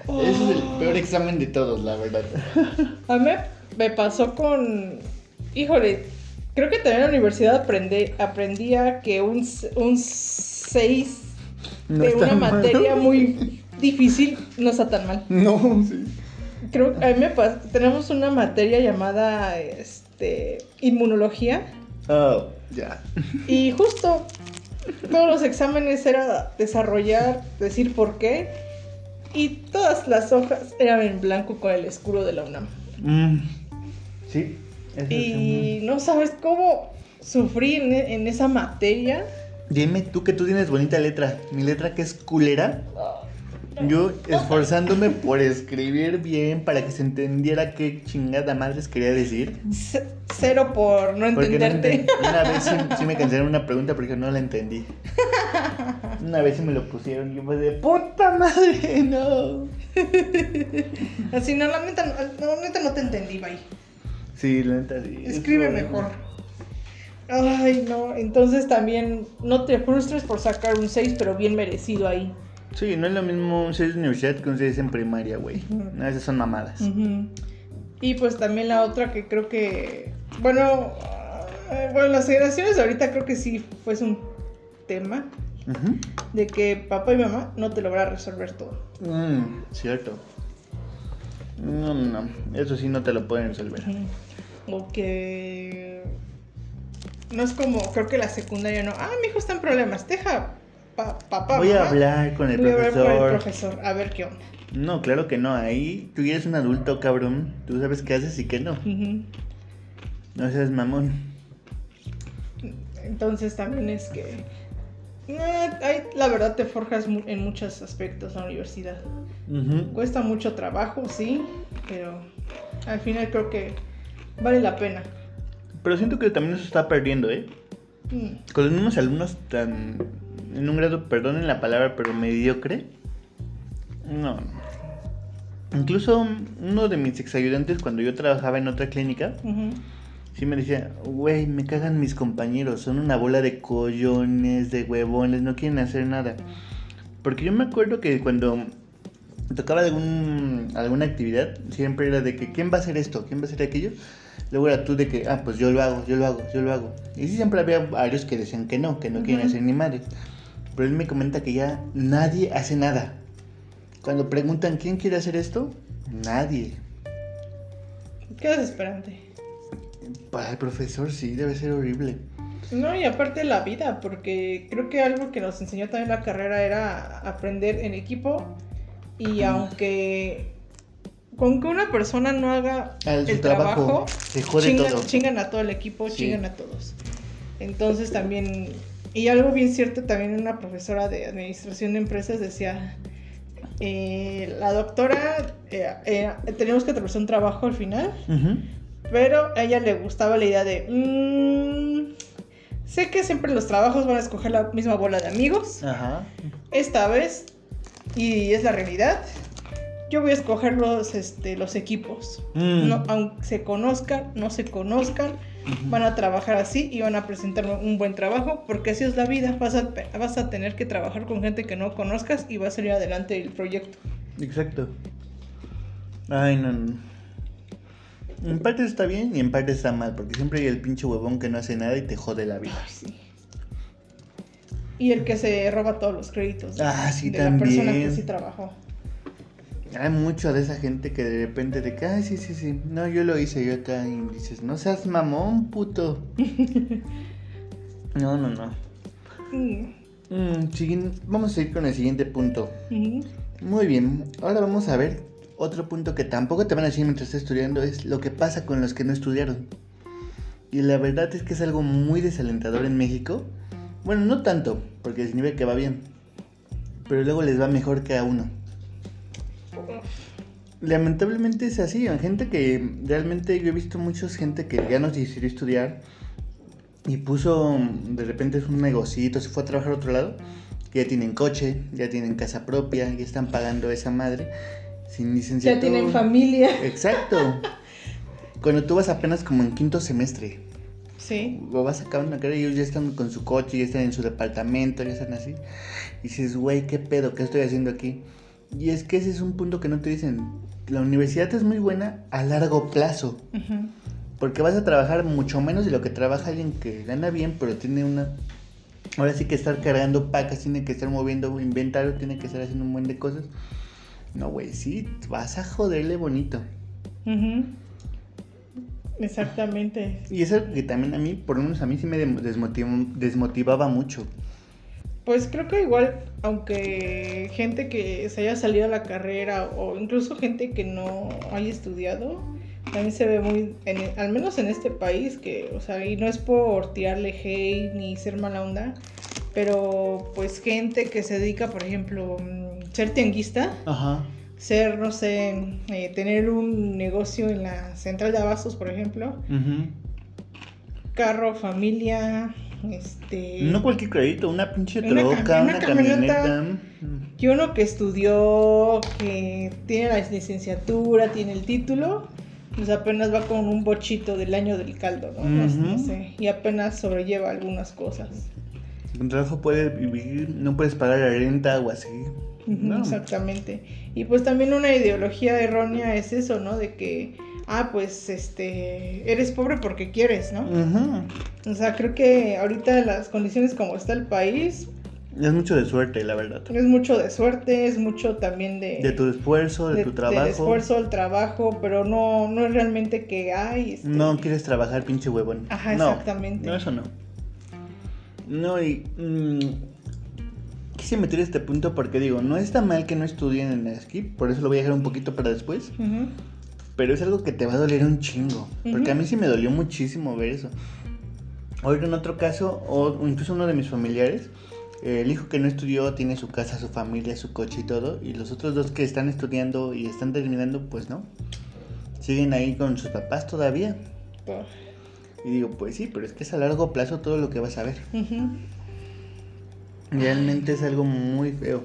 Ese es el peor examen de todos, la verdad. A mí me pasó con. Híjole, creo que también en la universidad aprendí, aprendía que un 6 No de una mal. materia muy difícil no está tan mal. No, sí. Creo que a mí me pasa. Tenemos una materia llamada este, inmunología. Oh, ya. Y justo todos los exámenes era desarrollar, decir por qué. Y todas las hojas eran en blanco con el escudo de la UNAM. Mm, sí. Es Y no sabes cómo sufrí en, en esa materia. Dime tú que tú tienes bonita letra. Mi letra que es culera. Yo esforzándome por escribir bien para que se entendiera qué chingada madres quería decir. C- Cero por no entenderte. Una vez sí, sí me cancelaron una pregunta porque no la entendí. Una vez sí me lo pusieron y yo fue de puta madre, no. Así, no, la neta, no, la neta no te entendí, bye. Sí, la neta sí. Escribe mejor. Ay, no. Entonces también no te frustres por sacar un 6, pero bien merecido ahí. Sí, no es lo mismo un 6 de universidad que un 6 en primaria, güey. No, esas son mamadas. Y pues también la otra que creo que. Bueno, eh, bueno, las generaciones de ahorita creo que sí fuese un tema de que papá y mamá no te logra resolver todo. Mm, cierto. No, no, no. Eso sí no te lo pueden resolver. Ujú. O que. No es como, creo que la secundaria no. Ah, mi hijo está en problemas. Deja, pa- papá. Voy a hablar con el voy a hablar con profesor. el profesor, a ver qué onda. No, claro que no. Ahí tú eres un adulto, cabrón. Tú sabes qué haces y qué no. No seas mamón. Entonces también es que... eh, ahí, la verdad te forjas en muchos aspectos la universidad. Cuesta mucho trabajo, sí, pero al final creo que vale la pena. Pero siento que también se está perdiendo, ¿eh? Mm, Con los mismos alumnos tan... En un grado, perdonen la palabra, pero mediocre. No. Incluso uno de mis exayudantes cuando yo trabajaba en otra clínica, sí me decía, güey, me cagan mis compañeros, son una bola de collones, de huevones, no quieren hacer nada. Porque yo me acuerdo que cuando tocaba algún, alguna actividad, siempre era de que, ¿quién va a hacer esto? ¿Quién va a hacer aquello? Luego era tú de que, ah, pues yo lo hago, yo lo hago, yo lo hago. Y sí, siempre había varios que decían que no, que no quieren Ujú. hacer ni madre. Pero él me comenta que ya nadie hace nada. Cuando preguntan, ¿quién quiere hacer esto? Nadie. Qué desesperante. Para el profesor sí, debe ser horrible. No, y aparte la vida, porque creo que algo que nos enseñó también la carrera era aprender en equipo y aunque con que una persona no haga su el trabajo, trabajo, se jode chingan, todo. chingan a todo el equipo, Sí. chingan a todos. Entonces también, y algo bien cierto, también una profesora de administración de empresas decía, eh, la doctora, eh, eh, tenemos que atravesar un trabajo al final, pero a ella le gustaba la idea de, "Mm, sé que siempre los trabajos van a escoger la misma bola de amigos, Ajá. esta vez, y es la realidad, yo voy a escoger los, este, los equipos. Mm. No, aunque se conozcan, no se conozcan, van a trabajar así y van a presentar un buen trabajo, porque así es la vida. Vas a, vas a tener que trabajar con gente que no conozcas y va a salir adelante el proyecto. Exacto. Ay, no, no. En parte está bien y en parte está mal, porque siempre hay el pinche huevón que no hace nada y te jode la vida. Ay, sí. Y el que se roba todos los créditos de, Ah, sí, de la persona que también. sí trabajó. Hay mucho de esa gente que de repente de que, ay, sí, sí, sí, no, yo lo hice, yo acá, y dices, no seas mamón, puto. No, no, no. Mm, Mm, vamos a ir con el siguiente punto. Muy bien, ahora vamos a ver otro punto que tampoco te van a decir mientras estás estudiando, es lo que pasa con los que no estudiaron. Y la verdad es que es algo muy desalentador en México. Bueno, no tanto, porque significa que va bien. Pero luego les va mejor que a uno. Lamentablemente es así, hay gente que realmente yo he visto muchos gente que ya no decidió estudiar y puso de repente un negocito, se fue a trabajar a otro lado, que ya tienen coche, ya tienen casa propia, ya están pagando esa madre sin licenciatura. Ya tienen familia. Exacto. Cuando tú vas apenas como en quinto semestre, Sí. o vas acabando una carrera y ellos ya están con su coche, ya están en su departamento, ya están así. Y dices, güey, ¿qué pedo? ¿Qué estoy haciendo aquí? Y es que ese es un punto que no te dicen. La universidad es muy buena a largo plazo. Porque vas a trabajar mucho menos de lo que trabaja alguien que gana bien, pero tiene una... Ahora sí que estar cargando pacas, tiene que estar moviendo inventario, tiene que estar haciendo un buen de cosas. No, güey, sí, vas a joderle bonito. Ujú. Exactamente. Y es algo que también a mí, por lo menos a mí sí me desmotivaba mucho. Pues creo que igual, aunque gente que se haya salido a la carrera o incluso gente que no haya estudiado, también se ve muy, en- al menos en este país, que, o sea, y no es por tirarle hate ni ser mala onda, pero pues gente que se dedica, por ejemplo, mm, ser tianguista, Ajá. ser, no sé, eh, tener un negocio en la central de abastos, por ejemplo, carro, familia, este... No cualquier crédito, una pinche Una troca, una, una camioneta. camioneta. Y uno que estudió, que tiene la licenciatura, tiene el título, pues apenas va con un bochito del año del caldo, ¿no? Sé, y apenas sobrelleva algunas cosas. Con trabajo puedes vivir, no puedes pagar la renta o así. No. Exactamente. Y pues también una ideología errónea es eso, ¿no? De que, ah, pues, este, eres pobre porque quieres, ¿no? Ujú. O sea, creo que ahorita las condiciones como está el país, Es mucho de suerte, la verdad. es mucho de suerte, es mucho también de... De tu esfuerzo, de, de- tu trabajo. Del esfuerzo, el trabajo, pero no, no es realmente que hay. este, No quieres trabajar, pinche huevón. Ajá, No, exactamente. No, eso no. No, y. mm, quise meter este punto porque digo, no está mal que no estudien en la skip, por eso lo voy a dejar un poquito para después. Ujú, Pero es algo que te va a doler un chingo. Porque a mí sí me dolió muchísimo ver eso. Ahorita en otro caso, o incluso uno de mis familiares, eh, el hijo que no estudió tiene su casa, su familia, su coche y todo, y los otros dos que están estudiando y están terminando, pues no. Siguen ahí con sus papás todavía. Y digo, pues sí, pero es que es a largo plazo todo lo que vas a ver. Realmente es algo muy feo.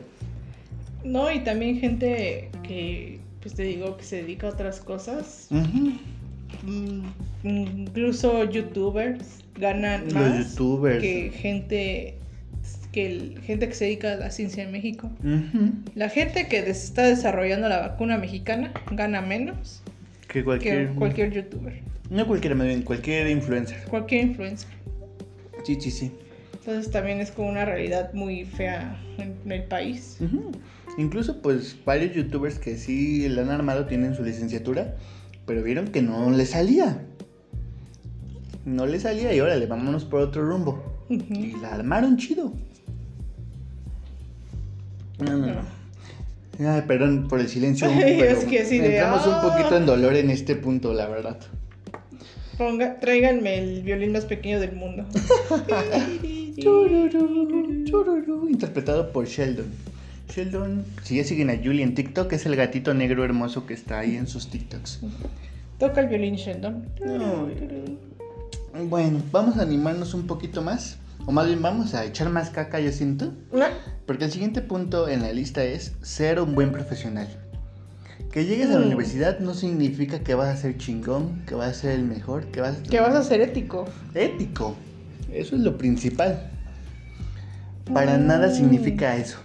No, y también gente que, pues te digo, que se dedica a otras cosas. Mm, Incluso youtubers ganan Los más youtubers. que gente que el- gente que se dedica a la ciencia en México. La gente que des- está desarrollando la vacuna mexicana gana menos Que cualquier... que cualquier youtuber, No cualquiera, más bien, cualquier influencer. cualquier influencer. Sí, sí, sí. Entonces también es como una realidad muy fea en, en el país. Incluso pues varios youtubers que sí la han armado tienen su licenciatura, pero vieron que no le salía. No le salía y órale, vámonos por otro rumbo. Y la armaron chido. No, no, no. Ay, perdón por el silencio. Ay, pero es que sí de, entramos un ah. poquito en dolor en este punto, la verdad. Ponga, tráiganme el violín más pequeño del mundo. Interpretado por Sheldon. Sheldon, si ya siguen a Julie en TikTok, es el gatito negro hermoso que está ahí en sus TikToks. Toca el violín, Sheldon. Bueno, vamos a animarnos un poquito más. O más bien vamos a echar más caca, yo siento. Porque el siguiente punto en la lista es ser un buen profesional. Que llegues a la Mm. universidad no significa que vas a ser chingón, que vas a ser el mejor, que vas a Que vas a ser ético. ético. Eso es lo principal. Para Mm. nada significa eso.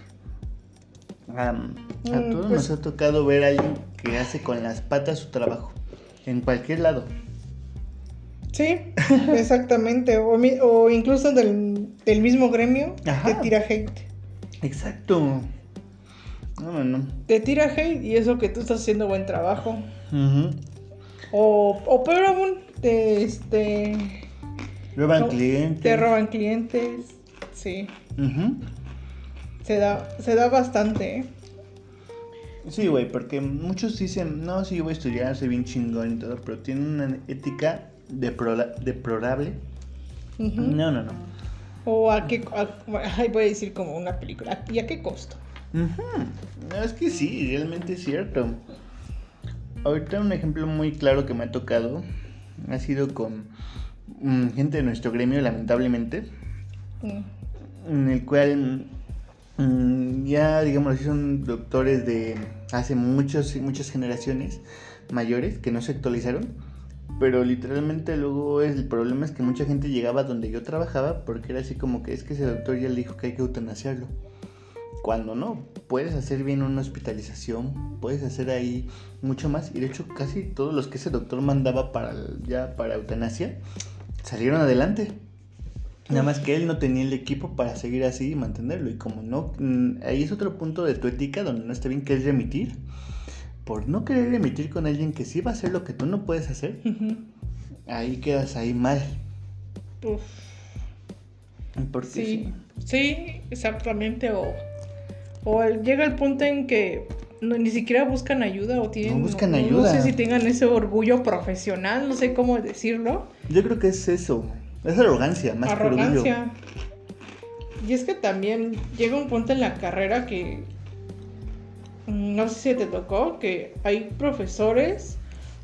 A Mm, todos pues- nos ha tocado ver a alguien que hace con las patas su trabajo. En cualquier lado. Sí, exactamente. O, mi- o incluso del, del mismo gremio Ajá. te tira hate. Exacto. No, no, no. Te tira hate y eso que tú estás haciendo buen trabajo. O, o peor aún, te, este, Roban No, clientes. te roban clientes. Sí, Ujú. Se da, se da bastante. ¿eh? Sí, güey, porque muchos dicen, no, sí, yo voy a estudiar, soy bien chingón y todo, pero tienen una ética deplora- deplorable. No, no, no. O a qué, a- voy a decir como una película. ¿Y a qué costo? No, es que sí, realmente es cierto. Ahorita un ejemplo muy claro que me ha tocado ha sido con mm, gente de nuestro gremio, lamentablemente, Mm. en el cual mm, ya, digamos así, son doctores de hace muchos, muchas generaciones mayores que no se actualizaron. Pero literalmente luego el problema es que mucha gente llegaba donde yo trabajaba porque era así como que es que ese doctor ya le dijo que hay que eutanasiarlo. Cuando no, puedes hacer bien una hospitalización, puedes hacer ahí mucho más. Y de hecho casi todos los que ese doctor mandaba para ya para eutanasia salieron adelante. Nada más que él no tenía el equipo para seguir así y mantenerlo. Y como no, mm, ahí es otro punto de tu ética donde no está bien que es remitir. Por no querer remitir con alguien que sí va a hacer lo que tú no puedes hacer, Ujú. ahí quedas ahí mal. Uf. Porque Sí, sí. sí, exactamente. O, o llega el punto en que no- ni siquiera buscan ayuda o tienen... No buscan no- ayuda. No sé si tengan ese orgullo profesional, no sé cómo decirlo. Yo creo que es eso. Es arrogancia, más. Arrogancia. Y es que también llega un punto en la carrera que... mm, No sé si te tocó, que hay profesores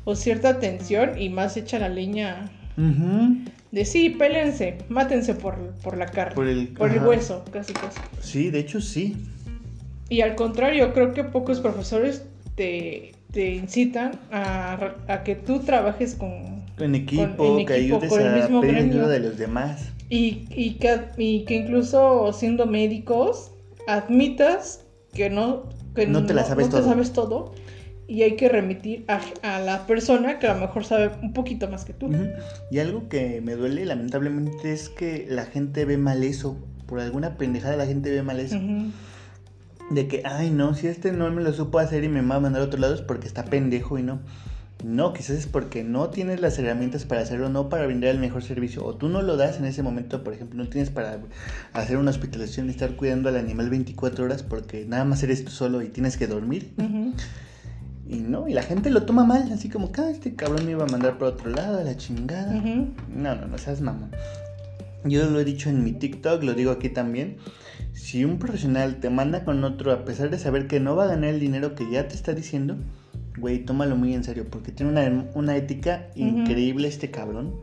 o cierta tensión y más echa la leña de sí, pélense, mátense por, por la carne, Por el- por el hueso, casi casi. Sí, de hecho sí. Y al contrario, creo que pocos profesores te, te incitan a, a que tú trabajes con... En equipo, Con- en que equipo, con el a mismo pedir gremio. de los demás. Y, y, que, y que incluso siendo médicos, admitas que no, que No te la sabes no te todo. sabes todo y hay que remitir a, a la persona que a lo mejor sabe un poquito más que tú. Y algo que me duele lamentablemente es que la gente ve mal eso. Por alguna pendejada la gente ve mal eso. De que, ay no, si este no me lo supo hacer y me va a mandar a otro lado es porque está pendejo y no. No, quizás es porque no tienes las herramientas para hacerlo, no para brindar el mejor servicio. O tú no lo das en ese momento, por ejemplo, no tienes para hacer una hospitalización y estar cuidando al animal 24 horas porque nada más eres tú solo y tienes que dormir. Y no, y la gente lo toma mal, así como "Ah, este cabrón me iba a mandar por otro lado, a la chingada. No, no, no seas mamón. Yo lo he dicho en mi TikTok, lo digo aquí también. Si un profesional te manda con otro a pesar de saber que no va a ganar el dinero que ya te está diciendo, güey, tómalo muy en serio porque tiene una, una ética increíble este cabrón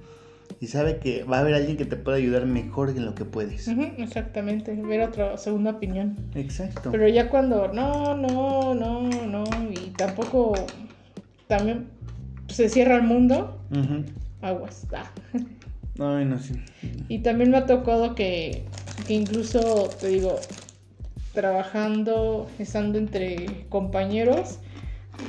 y sabe que va a haber alguien que te pueda ayudar mejor en lo que puedes. exactamente, ver otra segunda opinión. Exacto. Pero ya cuando no, no, no, no, y tampoco también se cierra el mundo, aguas. Ah. Ay, no, sí. Y también me ha tocado que, que incluso, te digo, trabajando, estando entre compañeros,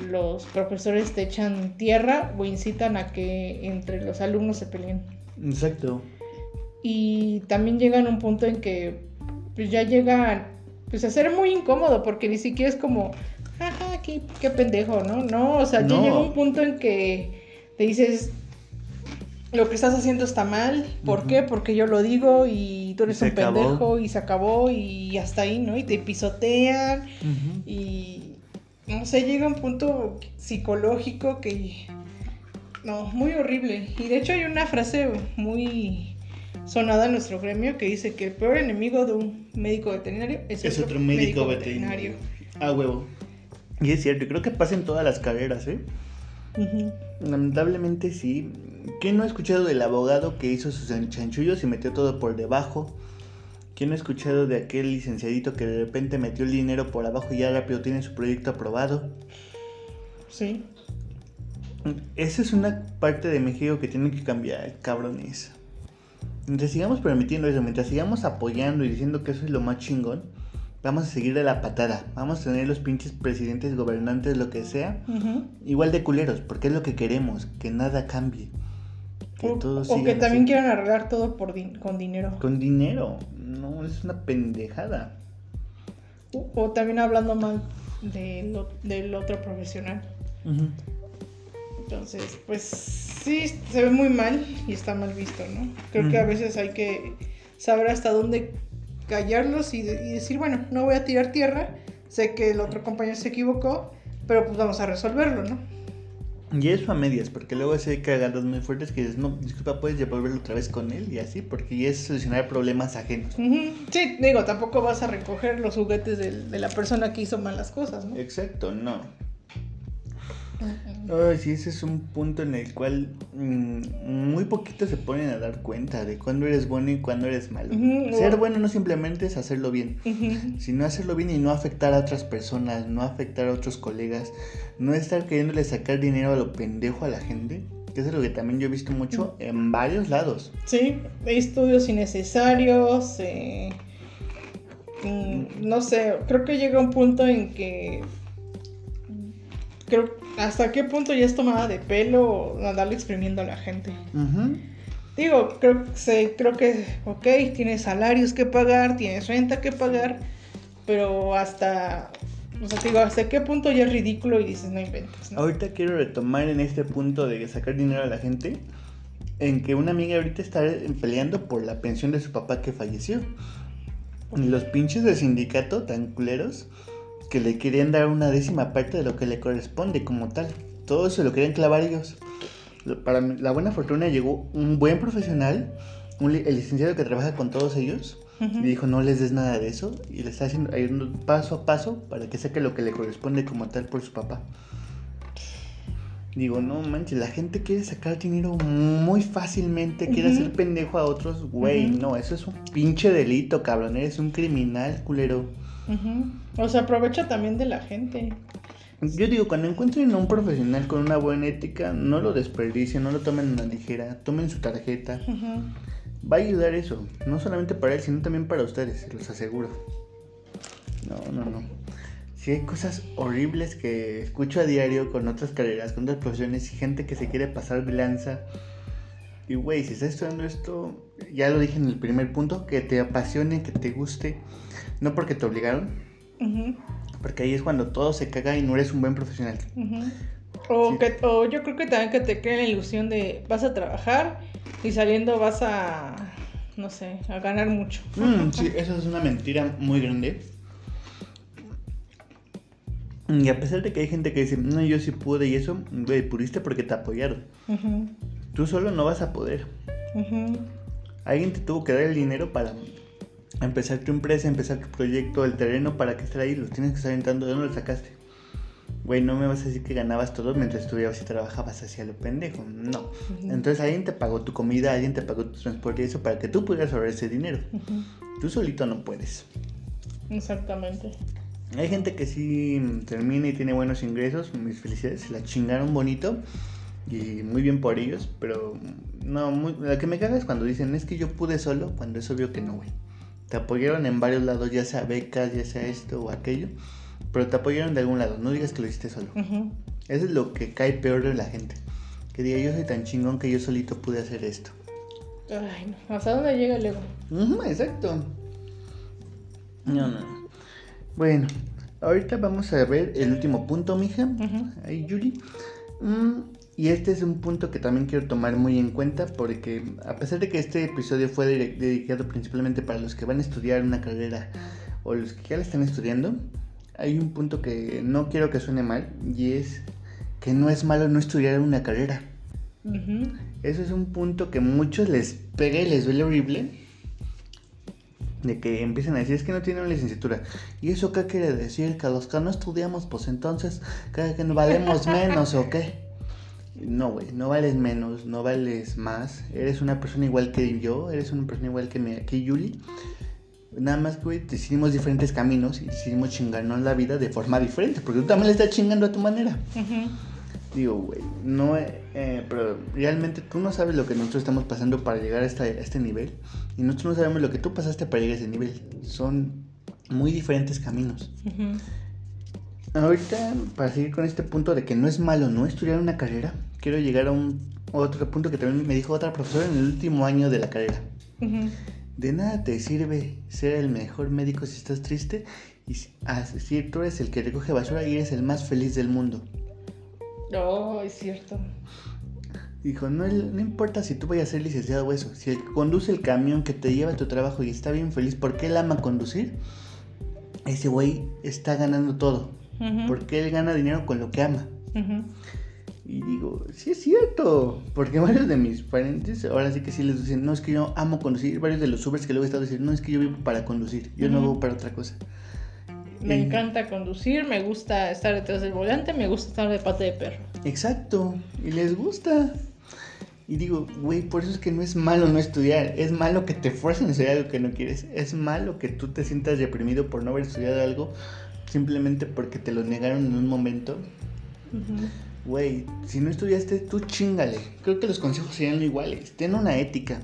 los profesores te echan tierra o incitan a que entre los alumnos se peleen. Exacto. Y también llegan a un punto en que pues ya llegan pues a ser muy incómodo porque ni siquiera es como, ajá, qué, qué pendejo, ¿no? No, o sea, ya llega un punto en que te dices, lo que estás haciendo está mal, ¿por qué? Porque yo lo digo y tú eres un pendejo y se acabó y hasta ahí, ¿no? Y te pisotean y no sé, llega un punto psicológico que no, muy horrible. Y de hecho hay una frase muy sonada en nuestro gremio que dice que el peor enemigo de un médico veterinario es, otro, médico, veterinario. Ah, huevo. Y es cierto, creo que pasa en todas las carreras, ¿eh? Lamentablemente sí. ¿Quién no ha escuchado del abogado que hizo sus chanchullos y metió todo por debajo? ¿Quién ha escuchado de aquel licenciadito que de repente metió el dinero por abajo y ya rápido tiene su proyecto aprobado? Sí. Esa es una parte de México que tiene que cambiar, cabrones. Mientras sigamos permitiendo eso, mientras sigamos apoyando y diciendo que eso es lo más chingón, vamos a seguir de la patada. Vamos a tener los pinches presidentes, gobernantes, lo que sea, igual de culeros, porque es lo que queremos, que nada cambie. Que o, o que también quieran arreglar todo por con dinero. Con dinero, no, es una pendejada. O, también hablando mal del otro profesional. Entonces, pues sí, se ve muy mal y está mal visto, ¿no? Creo que a veces hay que saber hasta dónde callarlos y, decir, bueno, no voy a tirar tierra, sé que el otro compañero se equivocó, pero pues vamos a resolverlo, ¿no? Y eso a medias, porque luego se hay cagadas muy fuertes que dices, no, disculpa, puedes volverlo otra vez con él y así, porque ya es solucionar problemas ajenos. Sí, digo, tampoco vas a recoger los juguetes de, la persona que hizo malas cosas, ¿no? Exacto, no. Ay, sí, ese es un punto en el cual mm, muy poquitos se ponen a dar cuenta de cuándo eres bueno y cuándo eres malo. Ser bueno no simplemente es hacerlo bien, sino hacerlo bien y no afectar a otras personas, no afectar a otros colegas, no estar queriéndole sacar dinero a lo pendejo a la gente. Que es lo que también yo he visto mucho en varios lados. Sí, estudios innecesarios. Eh, mm, no sé, creo que llega un punto en que creo hasta qué punto ya es tomada de pelo andarle exprimiendo a la gente. Digo, creo, sé, creo que, ok, tienes salarios que pagar, tienes renta que pagar, pero hasta, o sea, digo, hasta qué punto ya es ridículo y dices, no inventes. Ahorita quiero retomar en este punto de sacar dinero a la gente, en que una amiga ahorita está peleando por la pensión de su papá que falleció. Y los pinches del sindicato tan culeros que le querían dar una décima parte de lo que le corresponde como tal. Todo se lo querían clavar ellos. Para la buena fortuna llegó un buen profesional, el licenciado que trabaja con todos ellos, y dijo no les des nada de eso, y le está haciendo paso a paso para que saque lo que le corresponde como tal por su papá. Digo, no manches, la gente quiere sacar dinero muy fácilmente, quiere hacer pendejo a otros, güey, no, eso es un pinche delito, cabrón, eres un criminal, culero. O sea, aprovecha también de la gente. Yo digo, cuando encuentren a un profesional con una buena ética, no lo desperdicien, no lo tomen en la ligera, tomen su tarjeta. Va a ayudar eso, no solamente para él, sino también para ustedes, los aseguro. No, no, no. Si hay cosas horribles que escucho a diario con otras carreras, con otras profesiones y gente que se quiere pasar de lanza. Y güey, si estás estudiando esto, ya lo dije en el primer punto, que te apasione, que te guste, no porque te obligaron, porque ahí es cuando todo se caga y no eres un buen profesional. o, que, o yo creo que también que te creen la ilusión de vas a trabajar y saliendo vas a, no sé, a ganar mucho. Mm, sí, eso es una mentira muy grande. Y a pesar de que hay gente que dice, no, yo sí pude y eso, güey, pudiste porque te apoyaron. Tú solo no vas a poder. Alguien te tuvo que dar el dinero para empezar tu empresa, empezar tu proyecto, el terreno para que esté ahí. Los tienes que estar entrando. ¿De dónde lo sacaste? Güey, no me vas a decir que ganabas todo mientras estudiabas y trabajabas hacia lo pendejo. No. Entonces alguien te pagó tu comida, alguien te pagó tu transporte y eso para que tú pudieras ahorrar ese dinero. Tú solito no puedes. Exactamente. Hay gente que sí termina y tiene buenos ingresos, mis felicidades, se la chingaron bonito y muy bien por ellos, pero no, muy, lo que me caga es cuando dicen es que yo pude solo, cuando es obvio que no, güey. Te apoyaron en varios lados, ya sea becas, ya sea esto o aquello, pero te apoyaron de algún lado, no digas que lo hiciste solo. Eso es lo que cae peor de la gente. Que diga, yo soy tan chingón que yo solito pude hacer esto. Ay, no. ¿Hasta dónde llega el ego? exacto. No, no. Bueno, ahorita vamos a ver el último punto, mija. Ahí, Julie. Mm, y este es un punto que también quiero tomar muy en cuenta porque a pesar de que este episodio fue dedicado principalmente para los que van a estudiar una carrera o los que ya la están estudiando, hay un punto que no quiero que suene mal y es que no es malo no estudiar una carrera. Eso es un punto que muchos les pega y les duele horrible de que empiecen a decir es que no tienen una licenciatura. ¿Y eso qué quiere decir? Que los que no estudiamos, pues entonces, ¿que, no valemos menos o qué? No, güey, no vales menos, no vales más. Eres una persona igual que yo, eres una persona igual que, mi, que Yuli. Nada más, güey, decidimos diferentes caminos y decidimos chingarnos la vida de forma diferente, porque tú también le estás chingando a tu manera. Digo, güey, no, eh, pero realmente tú no sabes lo que nosotros estamos pasando para llegar a, este nivel y nosotros no sabemos lo que tú pasaste para llegar a ese nivel. Son muy diferentes caminos. Ahorita, para seguir con este punto de que no es malo no estudiar una carrera, quiero llegar a un otro punto que también me dijo otra profesora en el último año de la carrera. De nada te sirve ser el mejor médico si estás triste y si, si tú eres el que recoge basura y eres el más feliz del mundo. No, es cierto. Dijo, no, no importa si tú vayas a ser licenciado o eso, si el que conduce el camión que te lleva a tu trabajo y está bien feliz porque él ama conducir, ese güey está ganando todo. Porque él gana dinero con lo que ama. Y digo, sí es cierto, porque varios de mis parientes ahora sí que sí les dicen, no es que yo amo conducir, varios de los Ubers que luego he estado diciendo, no es que yo vivo para conducir, yo no vivo para otra cosa. Me encanta conducir, me gusta estar detrás del volante, me gusta estar de pata de perro. Exacto, y les gusta. Y digo, güey, por eso es que no es malo no estudiar, es malo que te fuercen a estudiar algo que no quieres, es malo que tú te sientas reprimido por no haber estudiado algo simplemente porque te lo negaron en un momento. Güey, si no estudiaste, tú chingale. Creo que los consejos serían iguales. Ten una ética.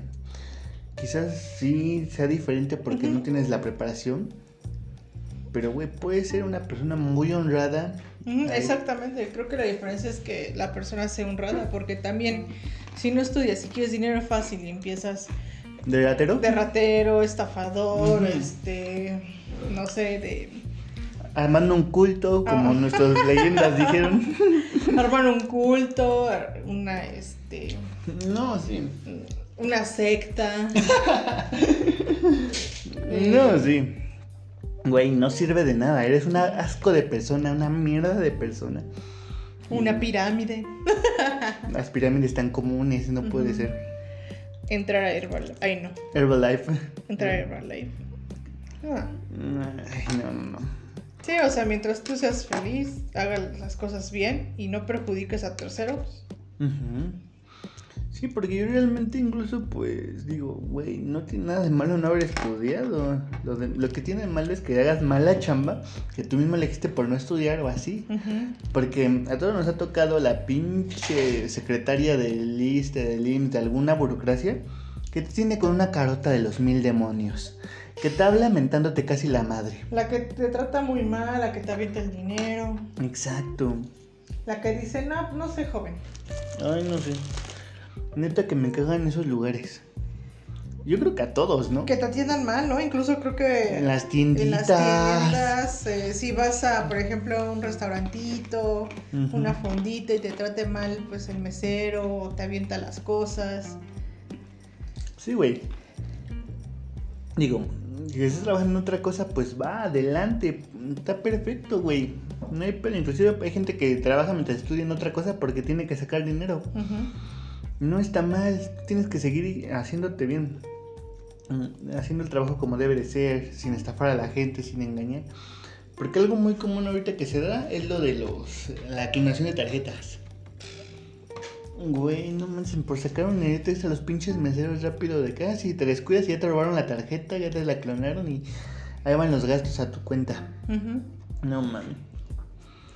Quizás sí sea diferente porque no tienes la preparación, pero, güey, puede ser una persona muy honrada. exactamente, creo que la diferencia es que la persona sea honrada, porque también si no estudias, si quieres dinero fácil y empiezas... ¿De ratero? De ratero, estafador, este, no sé, de... Armando un culto, como ah. nuestras leyendas dijeron. Armando un culto, una, este... No, sí. Una secta. no, sí. Güey, no sirve de nada. Eres un asco de persona, una mierda de persona. Una pirámide. Las pirámides tan comunes, no puede ser. Entrar a Herbalife. Ay, no. Herbalife. Entrar a Herbalife. Ah. Ay, no, no, no. Sí, o sea, mientras tú seas feliz, hagas las cosas bien y no perjudiques a terceros. Sí, porque yo realmente incluso pues digo, güey, no tiene nada de malo no haber estudiado. Lo, lo que tiene de malo es que hagas mala chamba, que tú mismo elegiste por no estudiar o así. Porque a todos nos ha tocado la pinche secretaria del ISTE, del IMSS, de alguna burocracia, que te tiene con una carota de los mil demonios. Que te habla mentándote casi la madre. La que te trata muy mal, la que te avienta el dinero. Exacto. La que dice, no, no sé, joven. Ay, no sé. Neta que me cagan esos lugares. Yo creo que a todos, ¿no? Que te atiendan mal, ¿no? Incluso creo que... En las tienditas. En las tiendas, eh, si vas a, por ejemplo, a un restaurantito, una fondita y te trate mal, pues el mesero te avienta las cosas. Sí, güey. Digo, si estás trabajando en otra cosa, pues va, adelante. Está perfecto, güey. No hay pero Inclusive hay gente que trabaja mientras estudia en otra cosa porque tiene que sacar dinero. No está mal, tienes que seguir haciéndote bien. mm, haciendo el trabajo como debe de ser, sin estafar a la gente, sin engañar. Porque algo muy común ahorita que se da es lo de los la clonación de tarjetas. Güey, no manches, por sacar un dinero a los pinches meseros rápido de casa. Si te descuidas, ya te robaron la tarjeta, ya te la clonaron y ahí van los gastos a tu cuenta. No mames.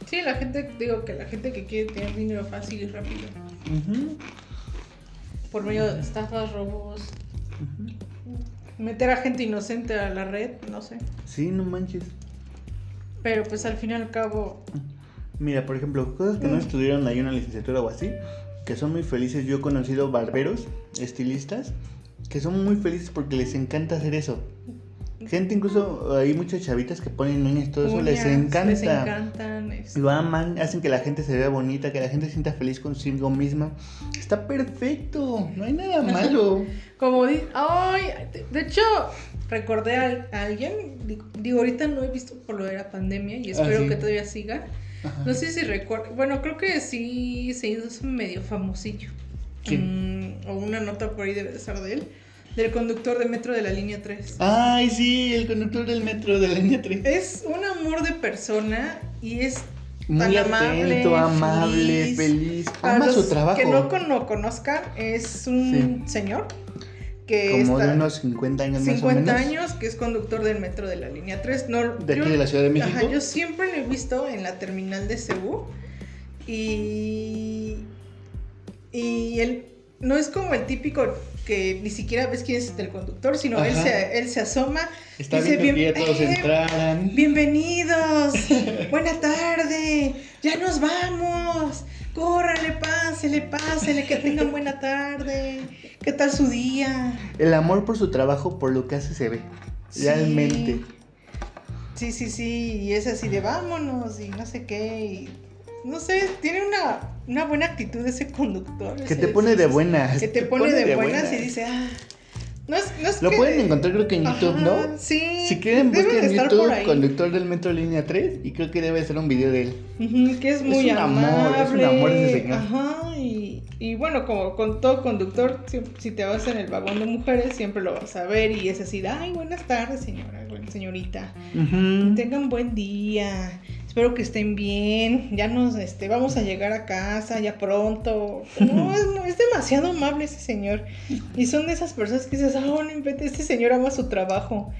Sí, la gente, digo que la gente que quiere tener dinero fácil y rápido. Por medio de estafas, robos. Meter a gente inocente a la red, no sé. Sí, no manches. Pero pues al fin y al cabo. Mira, por ejemplo, cosas que no mm. estudiaron ahí una licenciatura o así, que son muy felices. Yo he conocido barberos, estilistas, que son muy felices porque les encanta hacer eso. Gente, incluso hay muchas chavitas que ponen uñas, todo eso, les encanta. Les encantan. Lo aman, hacen que la gente se vea bonita, que la gente se sienta feliz consigo misma. Está perfecto, no hay nada malo. Como, ay, de hecho, recordé a, alguien, digo, ahorita no he visto por lo de la pandemia y espero ah, que todavía siga. No sé si recuerdo, bueno, creo que sí se hizo medio famosillo. Mm, o una nota por ahí debe ser de él del conductor de metro de la línea 3. Ay, sí, el conductor del metro de la línea 3. Es un amor de persona y es muy atento, amable, feliz. Ama su trabajo. Que no, no conozcan, es un señor que como de unos 50 años 50 más o menos. años que es conductor del metro de la línea 3 no, de aquí de la Ciudad de México ajá, yo siempre lo he visto en la terminal de Cebu y y él no es como el típico que ni siquiera ves quién es el conductor, sino él se, él se asoma. Está dice, bien, todos eh, Bienvenidos, buena tarde, ya nos vamos. Córrale, pásele, pásele, que tengan buena tarde. ¿Qué tal su día? El amor por su trabajo, por lo que hace, se ve. Realmente. Sí, sí, sí. Y es así de vámonos y no sé qué. Y no sé, tiene una, una buena actitud ese conductor. Que te pone de buenas. Que te, pone, de, buenas, y dice, ah. No es, no es Lo pueden encontrar creo que en YouTube, ¿no? Sí. Si quieren busquen en YouTube conductor del metro línea 3 y creo que debe ser un video de él. que es muy es un amor, es un amor ese señor. Ajá, y, y bueno, como con todo conductor, si, te vas en el vagón de mujeres, siempre lo vas a ver y es así, ay, buenas tardes, señora, señorita. Tengan buen día espero que estén bien, ya nos, este, vamos a llegar a casa ya pronto. No, es, demasiado amable ese señor. Y son de esas personas que dices, ah, oh, no este señor ama su trabajo.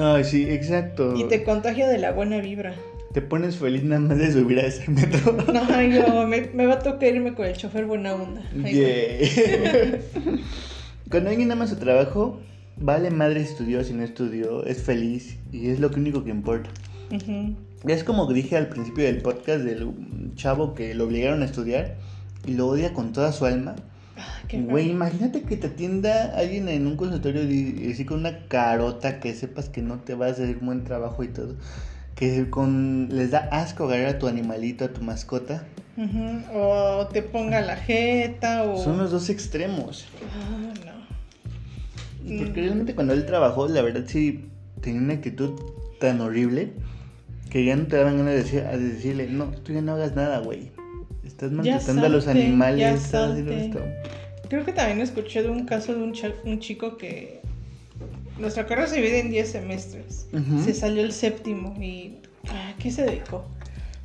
Ay, sí, exacto. Y te contagia de la buena vibra. Te pones feliz nada más de subir a ese metro. No, yo, me, va a tocar irme con el chofer buena onda. Cuando alguien ama su trabajo, vale madre si estudió, si no estudió, es feliz y es lo único que importa. Es como dije al principio del podcast del chavo que lo obligaron a estudiar y lo odia con toda su alma. Ah, Güey, imagínate que te atienda alguien en un consultorio y así con una carota que sepas que no te va a hacer un buen trabajo y todo. Que con les da asco agarrar a tu animalito, a tu mascota. O te ponga la jeta o... Son los dos extremos. Ah, no. Porque realmente cuando él trabajó, la verdad sí tenía una actitud tan horrible que ya no te daban ganas de, decirle, no, tú ya no hagas nada, güey. Estás maltratando a los animales, estás haciendo esto. Creo que también escuché de un caso de un, un chico que nuestra carrera se divide en 10 semestres. Se salió el séptimo y ¿a qué se dedicó?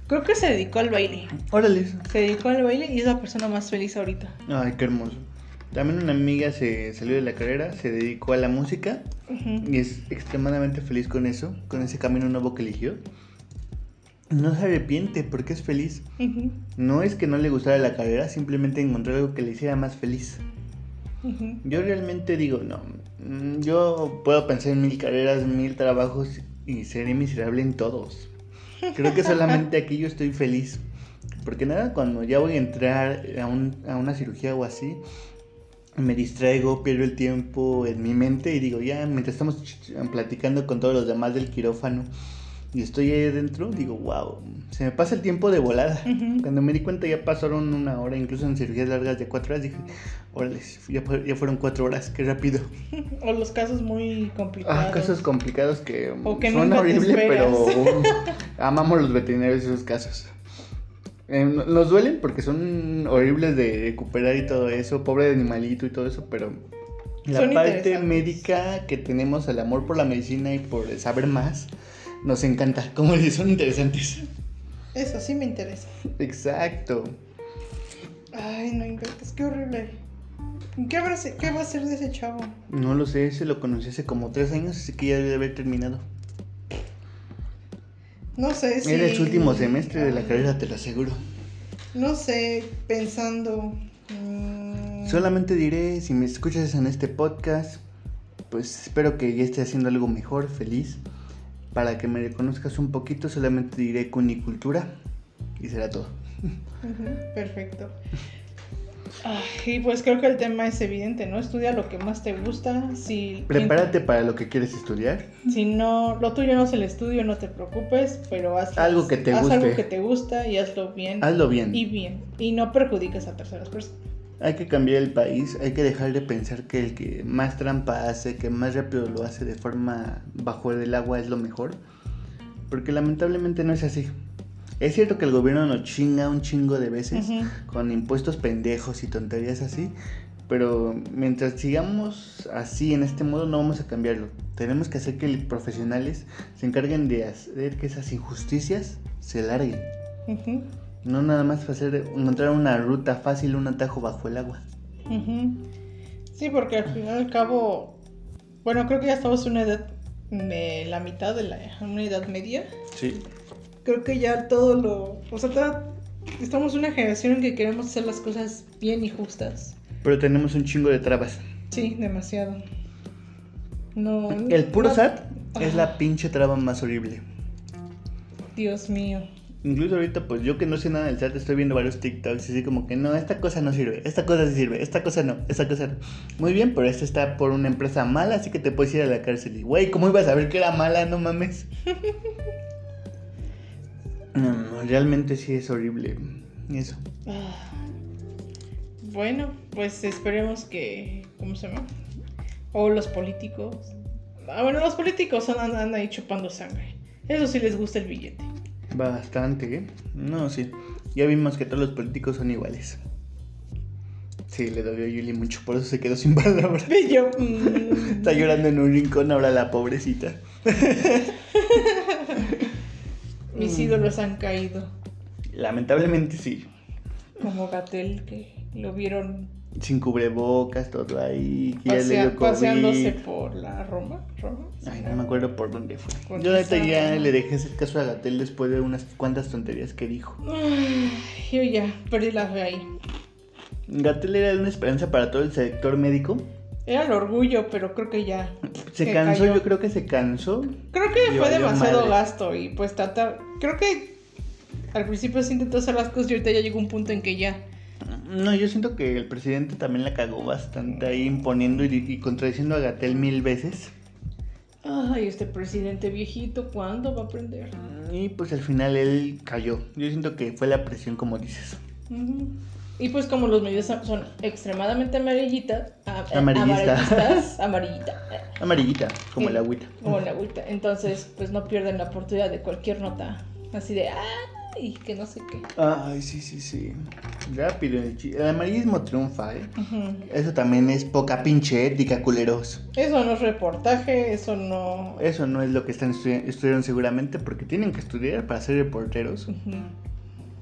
Creo que se dedicó al baile. Órale. Se dedicó al baile y es la persona más feliz ahorita. Ay, qué hermoso. También una amiga se salió de la carrera, se dedicó a la música y es extremadamente feliz con eso, con ese camino nuevo que eligió no se arrepiente porque es feliz. No es que no le gustara la carrera, simplemente encontró algo que le hiciera más feliz. Yo realmente digo, no, mm, yo puedo pensar en mil carreras, mil trabajos y seré miserable en todos. Creo que solamente aquí yo estoy feliz. Porque nada, cuando ya voy a entrar a, a una cirugía o así, me distraigo, pierdo el tiempo en mi mente y digo, ya, mientras estamos platicando con todos los demás del quirófano, y estoy ahí adentro, digo, wow, se me pasa el tiempo de volada. Cuando me di cuenta ya pasaron una hora, incluso en cirugías largas de cuatro horas, dije, órale, ya, ya fueron cuatro horas, qué rápido. o los casos muy complicados. Ah, casos complicados que, son horribles, pero amamos los veterinarios esos casos. Eh, nos duelen porque son horribles de recuperar y todo eso, pobre animalito y todo eso, pero La Son parte médica que tenemos, el amor por la medicina y por saber más, nos encanta. Como son interesantes. Eso sí me interesa. Exacto. Ay, no inventes, qué horrible. ¿Qué, habrá se- ¿Qué va a ser de ese chavo? No lo sé, se lo conocí hace como tres años, así que ya debe haber terminado. No sé si. Era su último semestre de la carrera, te lo aseguro. No sé, pensando. mm, Solamente diré, si me escuchas en este podcast, pues espero que ya esté haciendo algo mejor, feliz. Para que me reconozcas un poquito, solamente diré cunicultura y será todo. perfecto. Ay, y pues creo que el tema es evidente, ¿no? Estudia lo que más te gusta. Si, Prepárate para lo que quieres estudiar. Si no, lo tuyo no es el estudio, no te preocupes, pero haz Algo que te haz guste. algo que te gusta y hazlo bien. Hazlo bien. Y bien. Y no perjudiques a terceras personas. Hay que cambiar el país, hay que dejar de pensar que el que más trampa hace, que más rápido lo hace de forma bajo el agua es lo mejor. Porque lamentablemente no es así. Es cierto que el gobierno nos chinga un chingo de veces con impuestos pendejos y tonterías así. Pero mientras sigamos así en este modo no vamos a cambiarlo. Tenemos que hacer que los profesionales se encarguen de hacer que esas injusticias se larguen. Ujú, No nada más hacer, encontrar una ruta fácil, un atajo bajo el agua. Sí, porque al fin y al cabo, bueno, creo que ya estamos en una edad, de la mitad de la una edad media. Sí. Creo que ya todo lo, o sea, toda- estamos en una generación en que queremos hacer las cosas bien y justas. Pero tenemos un chingo de trabas. Sí, demasiado. No. El puro no- SAT es la pinche traba más horrible. Dios mío. Incluso ahorita, pues yo que no sé nada del SAT, estoy viendo varios TikToks y así como que no, esta cosa no sirve, esta cosa sí sirve, esta cosa no, esta cosa no. Muy bien, pero esta está por una empresa mala, así que te puedes ir a la cárcel. Y güey, ¿cómo ibas a saber que era mala? No mames. No, no, realmente sí es horrible. Eso. Ah. Bueno, pues esperemos que. ¿Cómo se llama? O los políticos. Ah, bueno, los políticos andan, andan ahí chupando sangre. Eso sí les gusta el billete. Bastante, ¿eh? No, sí. Ya vimos que todos los políticos son iguales. Sí, le dolió a Yuli mucho, por eso se quedó sin palabras. Y yo. mm, Está llorando en un rincón ahora la pobrecita. Mis ídolos han caído. Lamentablemente sí. Como Gatel, que lo vieron Sin cubrebocas, todo ahí. que pasea- paseándose por la Roma. ¿Roma? Ay, no me acuerdo por dónde fue. Yo ahorita ya le dejé hacer caso a Gatel después de unas cuantas tonterías que dijo. Ay, yo ya perdí la fe ahí. Gatel era una esperanza para todo el sector médico. Era el orgullo, pero creo que ya. Se Que cansó, cayó. yo creo que se cansó. Creo que fue demasiado madre. gasto y pues tratar. Creo que al principio se intentó hacer las cosas y ahorita ya llegó un punto en que ya. No, yo siento que el presidente también la cagó bastante ahí imponiendo y, y contradiciendo a Gatel mil veces. Ay, este presidente viejito, ¿cuándo va a aprender? Y pues al final él cayó. Yo siento que fue la presión, como dices. Y pues como los medios son extremadamente amarillitas, amarillistas, amarillita, Amarillita, como Sí. el agüita. como la agüita. Entonces, pues no pierden la oportunidad de cualquier nota así de, ay, que no sé qué. Ay, sí, sí, sí. Rápido. El, amarillismo triunfa, ¿eh? Eso también es poca pinche ética, culeros. Eso no es reportaje, eso no... Eso no es lo que están estudi- estudiaron seguramente porque tienen que estudiar para ser reporteros.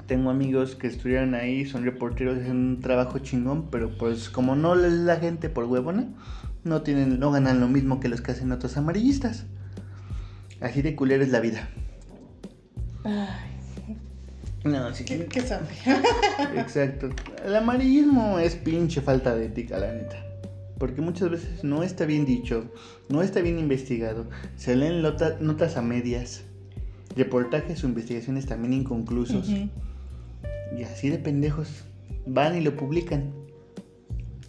Tengo amigos que estudiaron ahí, son reporteros, hacen un trabajo chingón, pero pues como no les la gente por huevona, no tienen, no ganan lo mismo que los que hacen otros amarillistas. Así de culero es la vida. Ay, No, sí. ¿qué, qué sabe? Exacto. El amarillismo es pinche falta de ética, la neta. Porque muchas veces no está bien dicho, no está bien investigado. Se leen notas a medias, reportajes o investigaciones también inconclusos. Y así de pendejos van y lo publican.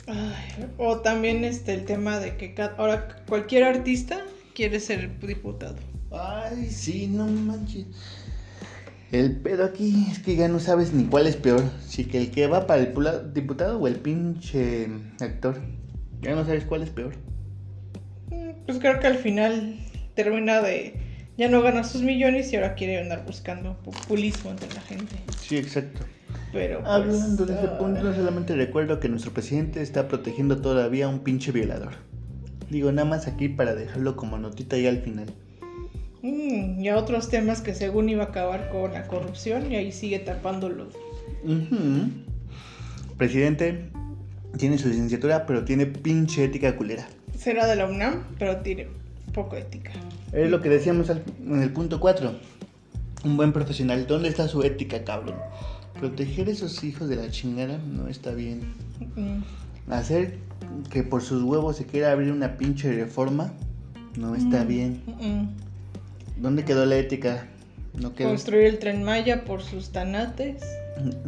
Ay, o también este el tema de que ca- ahora cualquier artista quiere ser diputado. Ay, sí, no manches. El pedo aquí es que ya no sabes ni cuál es peor. Si que el que va para el diputado o el pinche actor. Ya no sabes cuál es peor. Mm, Pues creo que al final termina de ya no gana sus millones y ahora quiere andar buscando populismo entre la gente. Sí, exacto. Pero pues, Hablando de ese ah, punto, solamente recuerdo que nuestro presidente está protegiendo todavía a un pinche violador. Digo, nada más aquí para dejarlo como notita ya al final. Mm, y a otros temas que según iba a acabar con la corrupción y ahí sigue tapándolo. Ujú. Presidente tiene su licenciatura, pero tiene pinche ética culera. Será de la UNAM, pero tiene poco ética. Es lo que decíamos en el punto 4. Un buen profesional, ¿dónde está su ética, cabrón? Proteger a esos hijos de la chingada no está bien. Hacer que por sus huevos se quiera abrir una pinche reforma no está bien. ¿Dónde quedó la ética? No quedó. Construir el tren Maya por sus tanates,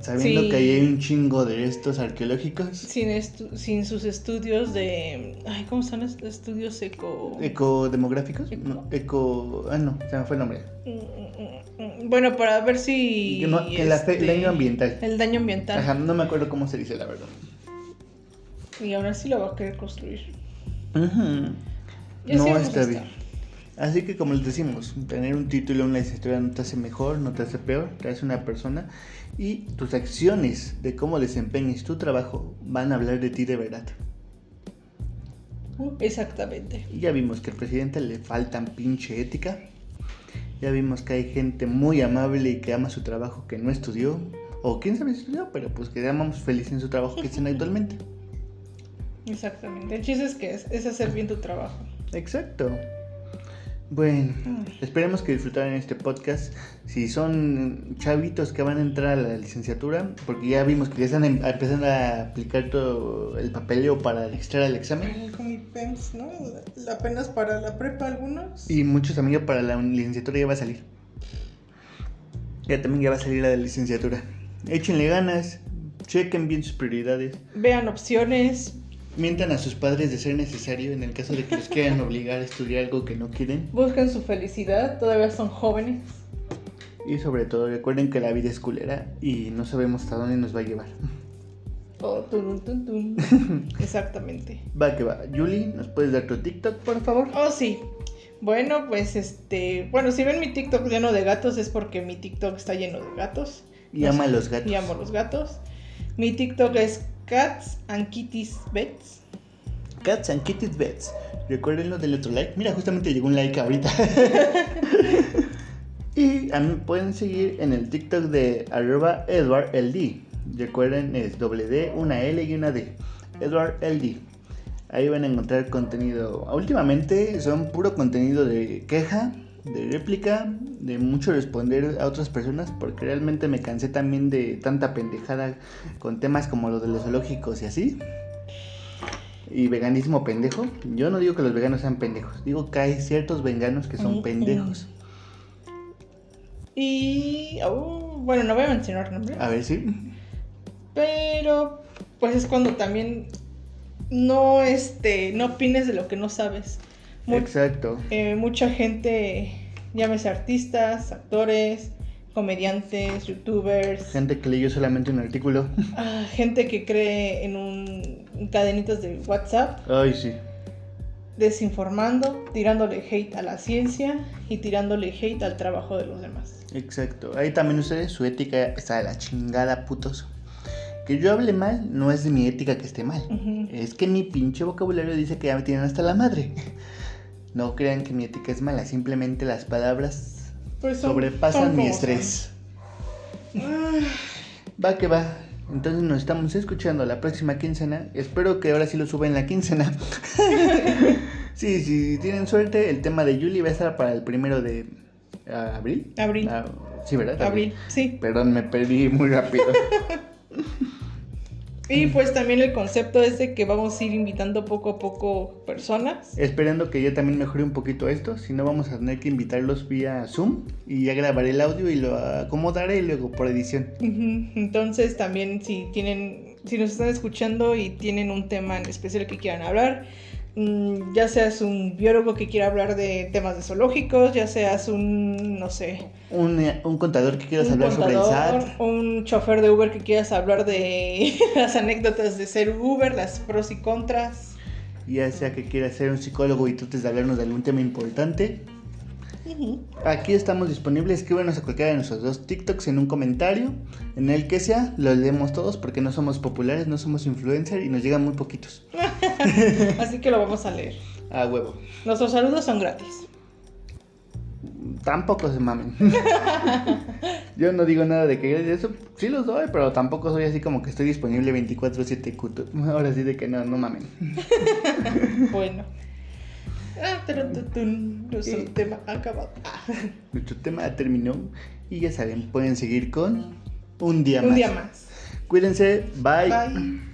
Sabiendo Sí. que ahí hay un chingo de restos arqueológicos. sin, estu- sin sus estudios de... Ay, ¿cómo son estos estudios eco...? ¿Ecodemográficos? Eco. No, eco... Ah, no, se me fue el nombre. Mm, mm, mm, Bueno, para ver si... Que no- que la fe- el este, daño ambiental. El daño ambiental. Ajá, no me acuerdo cómo se dice la verdad. Y ahora sí lo va a querer construir. No está bien. Así que como les decimos, tener un título, una licenciatura no te hace mejor, no te hace peor, te hace una persona y tus acciones de cómo desempeñes tu trabajo van a hablar de ti de verdad. Exactamente. Y ya vimos que al presidente le faltan pinche ética. Ya vimos que hay gente muy amable y que ama su trabajo que no estudió. O quién sabe si estudió, pero pues que amamos feliz en su trabajo que están actualmente. Exactamente. El chiste es que es, es hacer bien tu trabajo. Exacto. Bueno, esperemos que disfrutaran este podcast. Si son chavitos que van a entrar a la licenciatura, porque ya vimos que ya están em- empezando a aplicar todo el papeleo para registrar el examen. El Comipems, ¿no? Apenas para la prepa algunos. Y muchos amigos para la licenciatura ya va a salir. Ya también ya va a salir la de licenciatura. Échenle ganas, chequen bien sus prioridades, Vean opciones, mientan a sus padres de ser necesario en el caso de que los quieran obligar a estudiar algo que no quieren. busquen su felicidad, todavía son jóvenes. Y sobre todo recuerden que la vida es culera y no sabemos hasta dónde nos va a llevar. Oh, tun, tun, tun. Exactamente. Va que va. Julie, ¿nos puedes dar tu TikTok, por favor? Oh, sí. Bueno, pues este. Bueno, si ven mi TikTok lleno de gatos es porque mi TikTok está lleno de gatos. Y ama a los gatos. Y amo a los gatos. Mi TikTok es Cats and Kitties Bets. Cats and Kitties Bets. Recuerden lo del otro like. Mira, justamente llegó un like ahorita. y a mí me pueden seguir en el TikTok de arroba EdwardLD. Recuerden, es doble D, una L y una D. EdwardLD. Ahí van a encontrar contenido. Últimamente son puro contenido de queja, de réplica, de mucho responder a otras personas, porque realmente me cansé también de tanta pendejada con temas como lo de los zoológicos y así y veganismo pendejo. Yo no digo que los veganos sean pendejos, digo que hay ciertos veganos que son pendejos. Y. oh, bueno, no voy a mencionar nombres. A ver si. Pero. Pues es cuando también. No, este. No opines de lo que no sabes. Mu- Exacto. eh, mucha gente. Llámese artistas, actores, comediantes, youtubers. Gente que leyó solamente un artículo. ah, gente que cree en un en cadenitas de WhatsApp. Ay, sí. desinformando, tirándole hate a la ciencia y tirándole hate al trabajo de los demás. Exacto. Ahí también ustedes, su ética está de la chingada, putos. Que yo hable mal no es de mi ética que esté mal. Ujú. Es que mi pinche vocabulario dice que ya me tienen hasta la madre. No crean que mi ética es mala, simplemente las palabras Pues son- sobrepasan son mi estrés. Ah, Va que va. Entonces nos estamos escuchando la próxima quincena. Espero que ahora sí lo suba en la quincena. sí, si tienen suerte, el tema de Julie va a estar para el primero de ah, abril. Abril. Ah, sí, ¿verdad? Abril, sí. Perdón, me perdí muy rápido. Y pues también el concepto es de que vamos a ir invitando poco a poco personas. Esperando que ya también mejore un poquito esto. Si no, vamos a tener que invitarlos vía Zoom. Y ya grabaré el audio y lo acomodaré luego por edición. Entonces también si tienen, si nos están escuchando y tienen un tema en especial que quieran hablar, ya seas un biólogo que quiera hablar de temas de zoológicos, ya seas un, no sé, Un, eh, un contador que quieras hablar sobre el SAT. un chofer de Uber que quieras hablar de las anécdotas de ser Uber, las pros y contras. Ya sea que quieras ser un psicólogo y trates de hablarnos de algún tema importante. Aquí estamos disponibles. Escríbenos a cualquiera de nuestros dos TikToks en un comentario. En el que sea, los leemos todos porque no somos populares, no somos influencer y nos llegan muy poquitos. Así que lo vamos a leer. A huevo. Nuestros saludos son gratis. Tampoco se mamen. Yo no digo nada de que eso sí los doy, pero tampoco soy así como que estoy disponible 24/7 cuto. Ahora sí de que no, no mamen. bueno. Ah, nuestro Y- tema ha acabado. Ah, Nuestro tema terminó y ya saben, pueden seguir con un día más. Un día más. Cuídense, bye. Bye.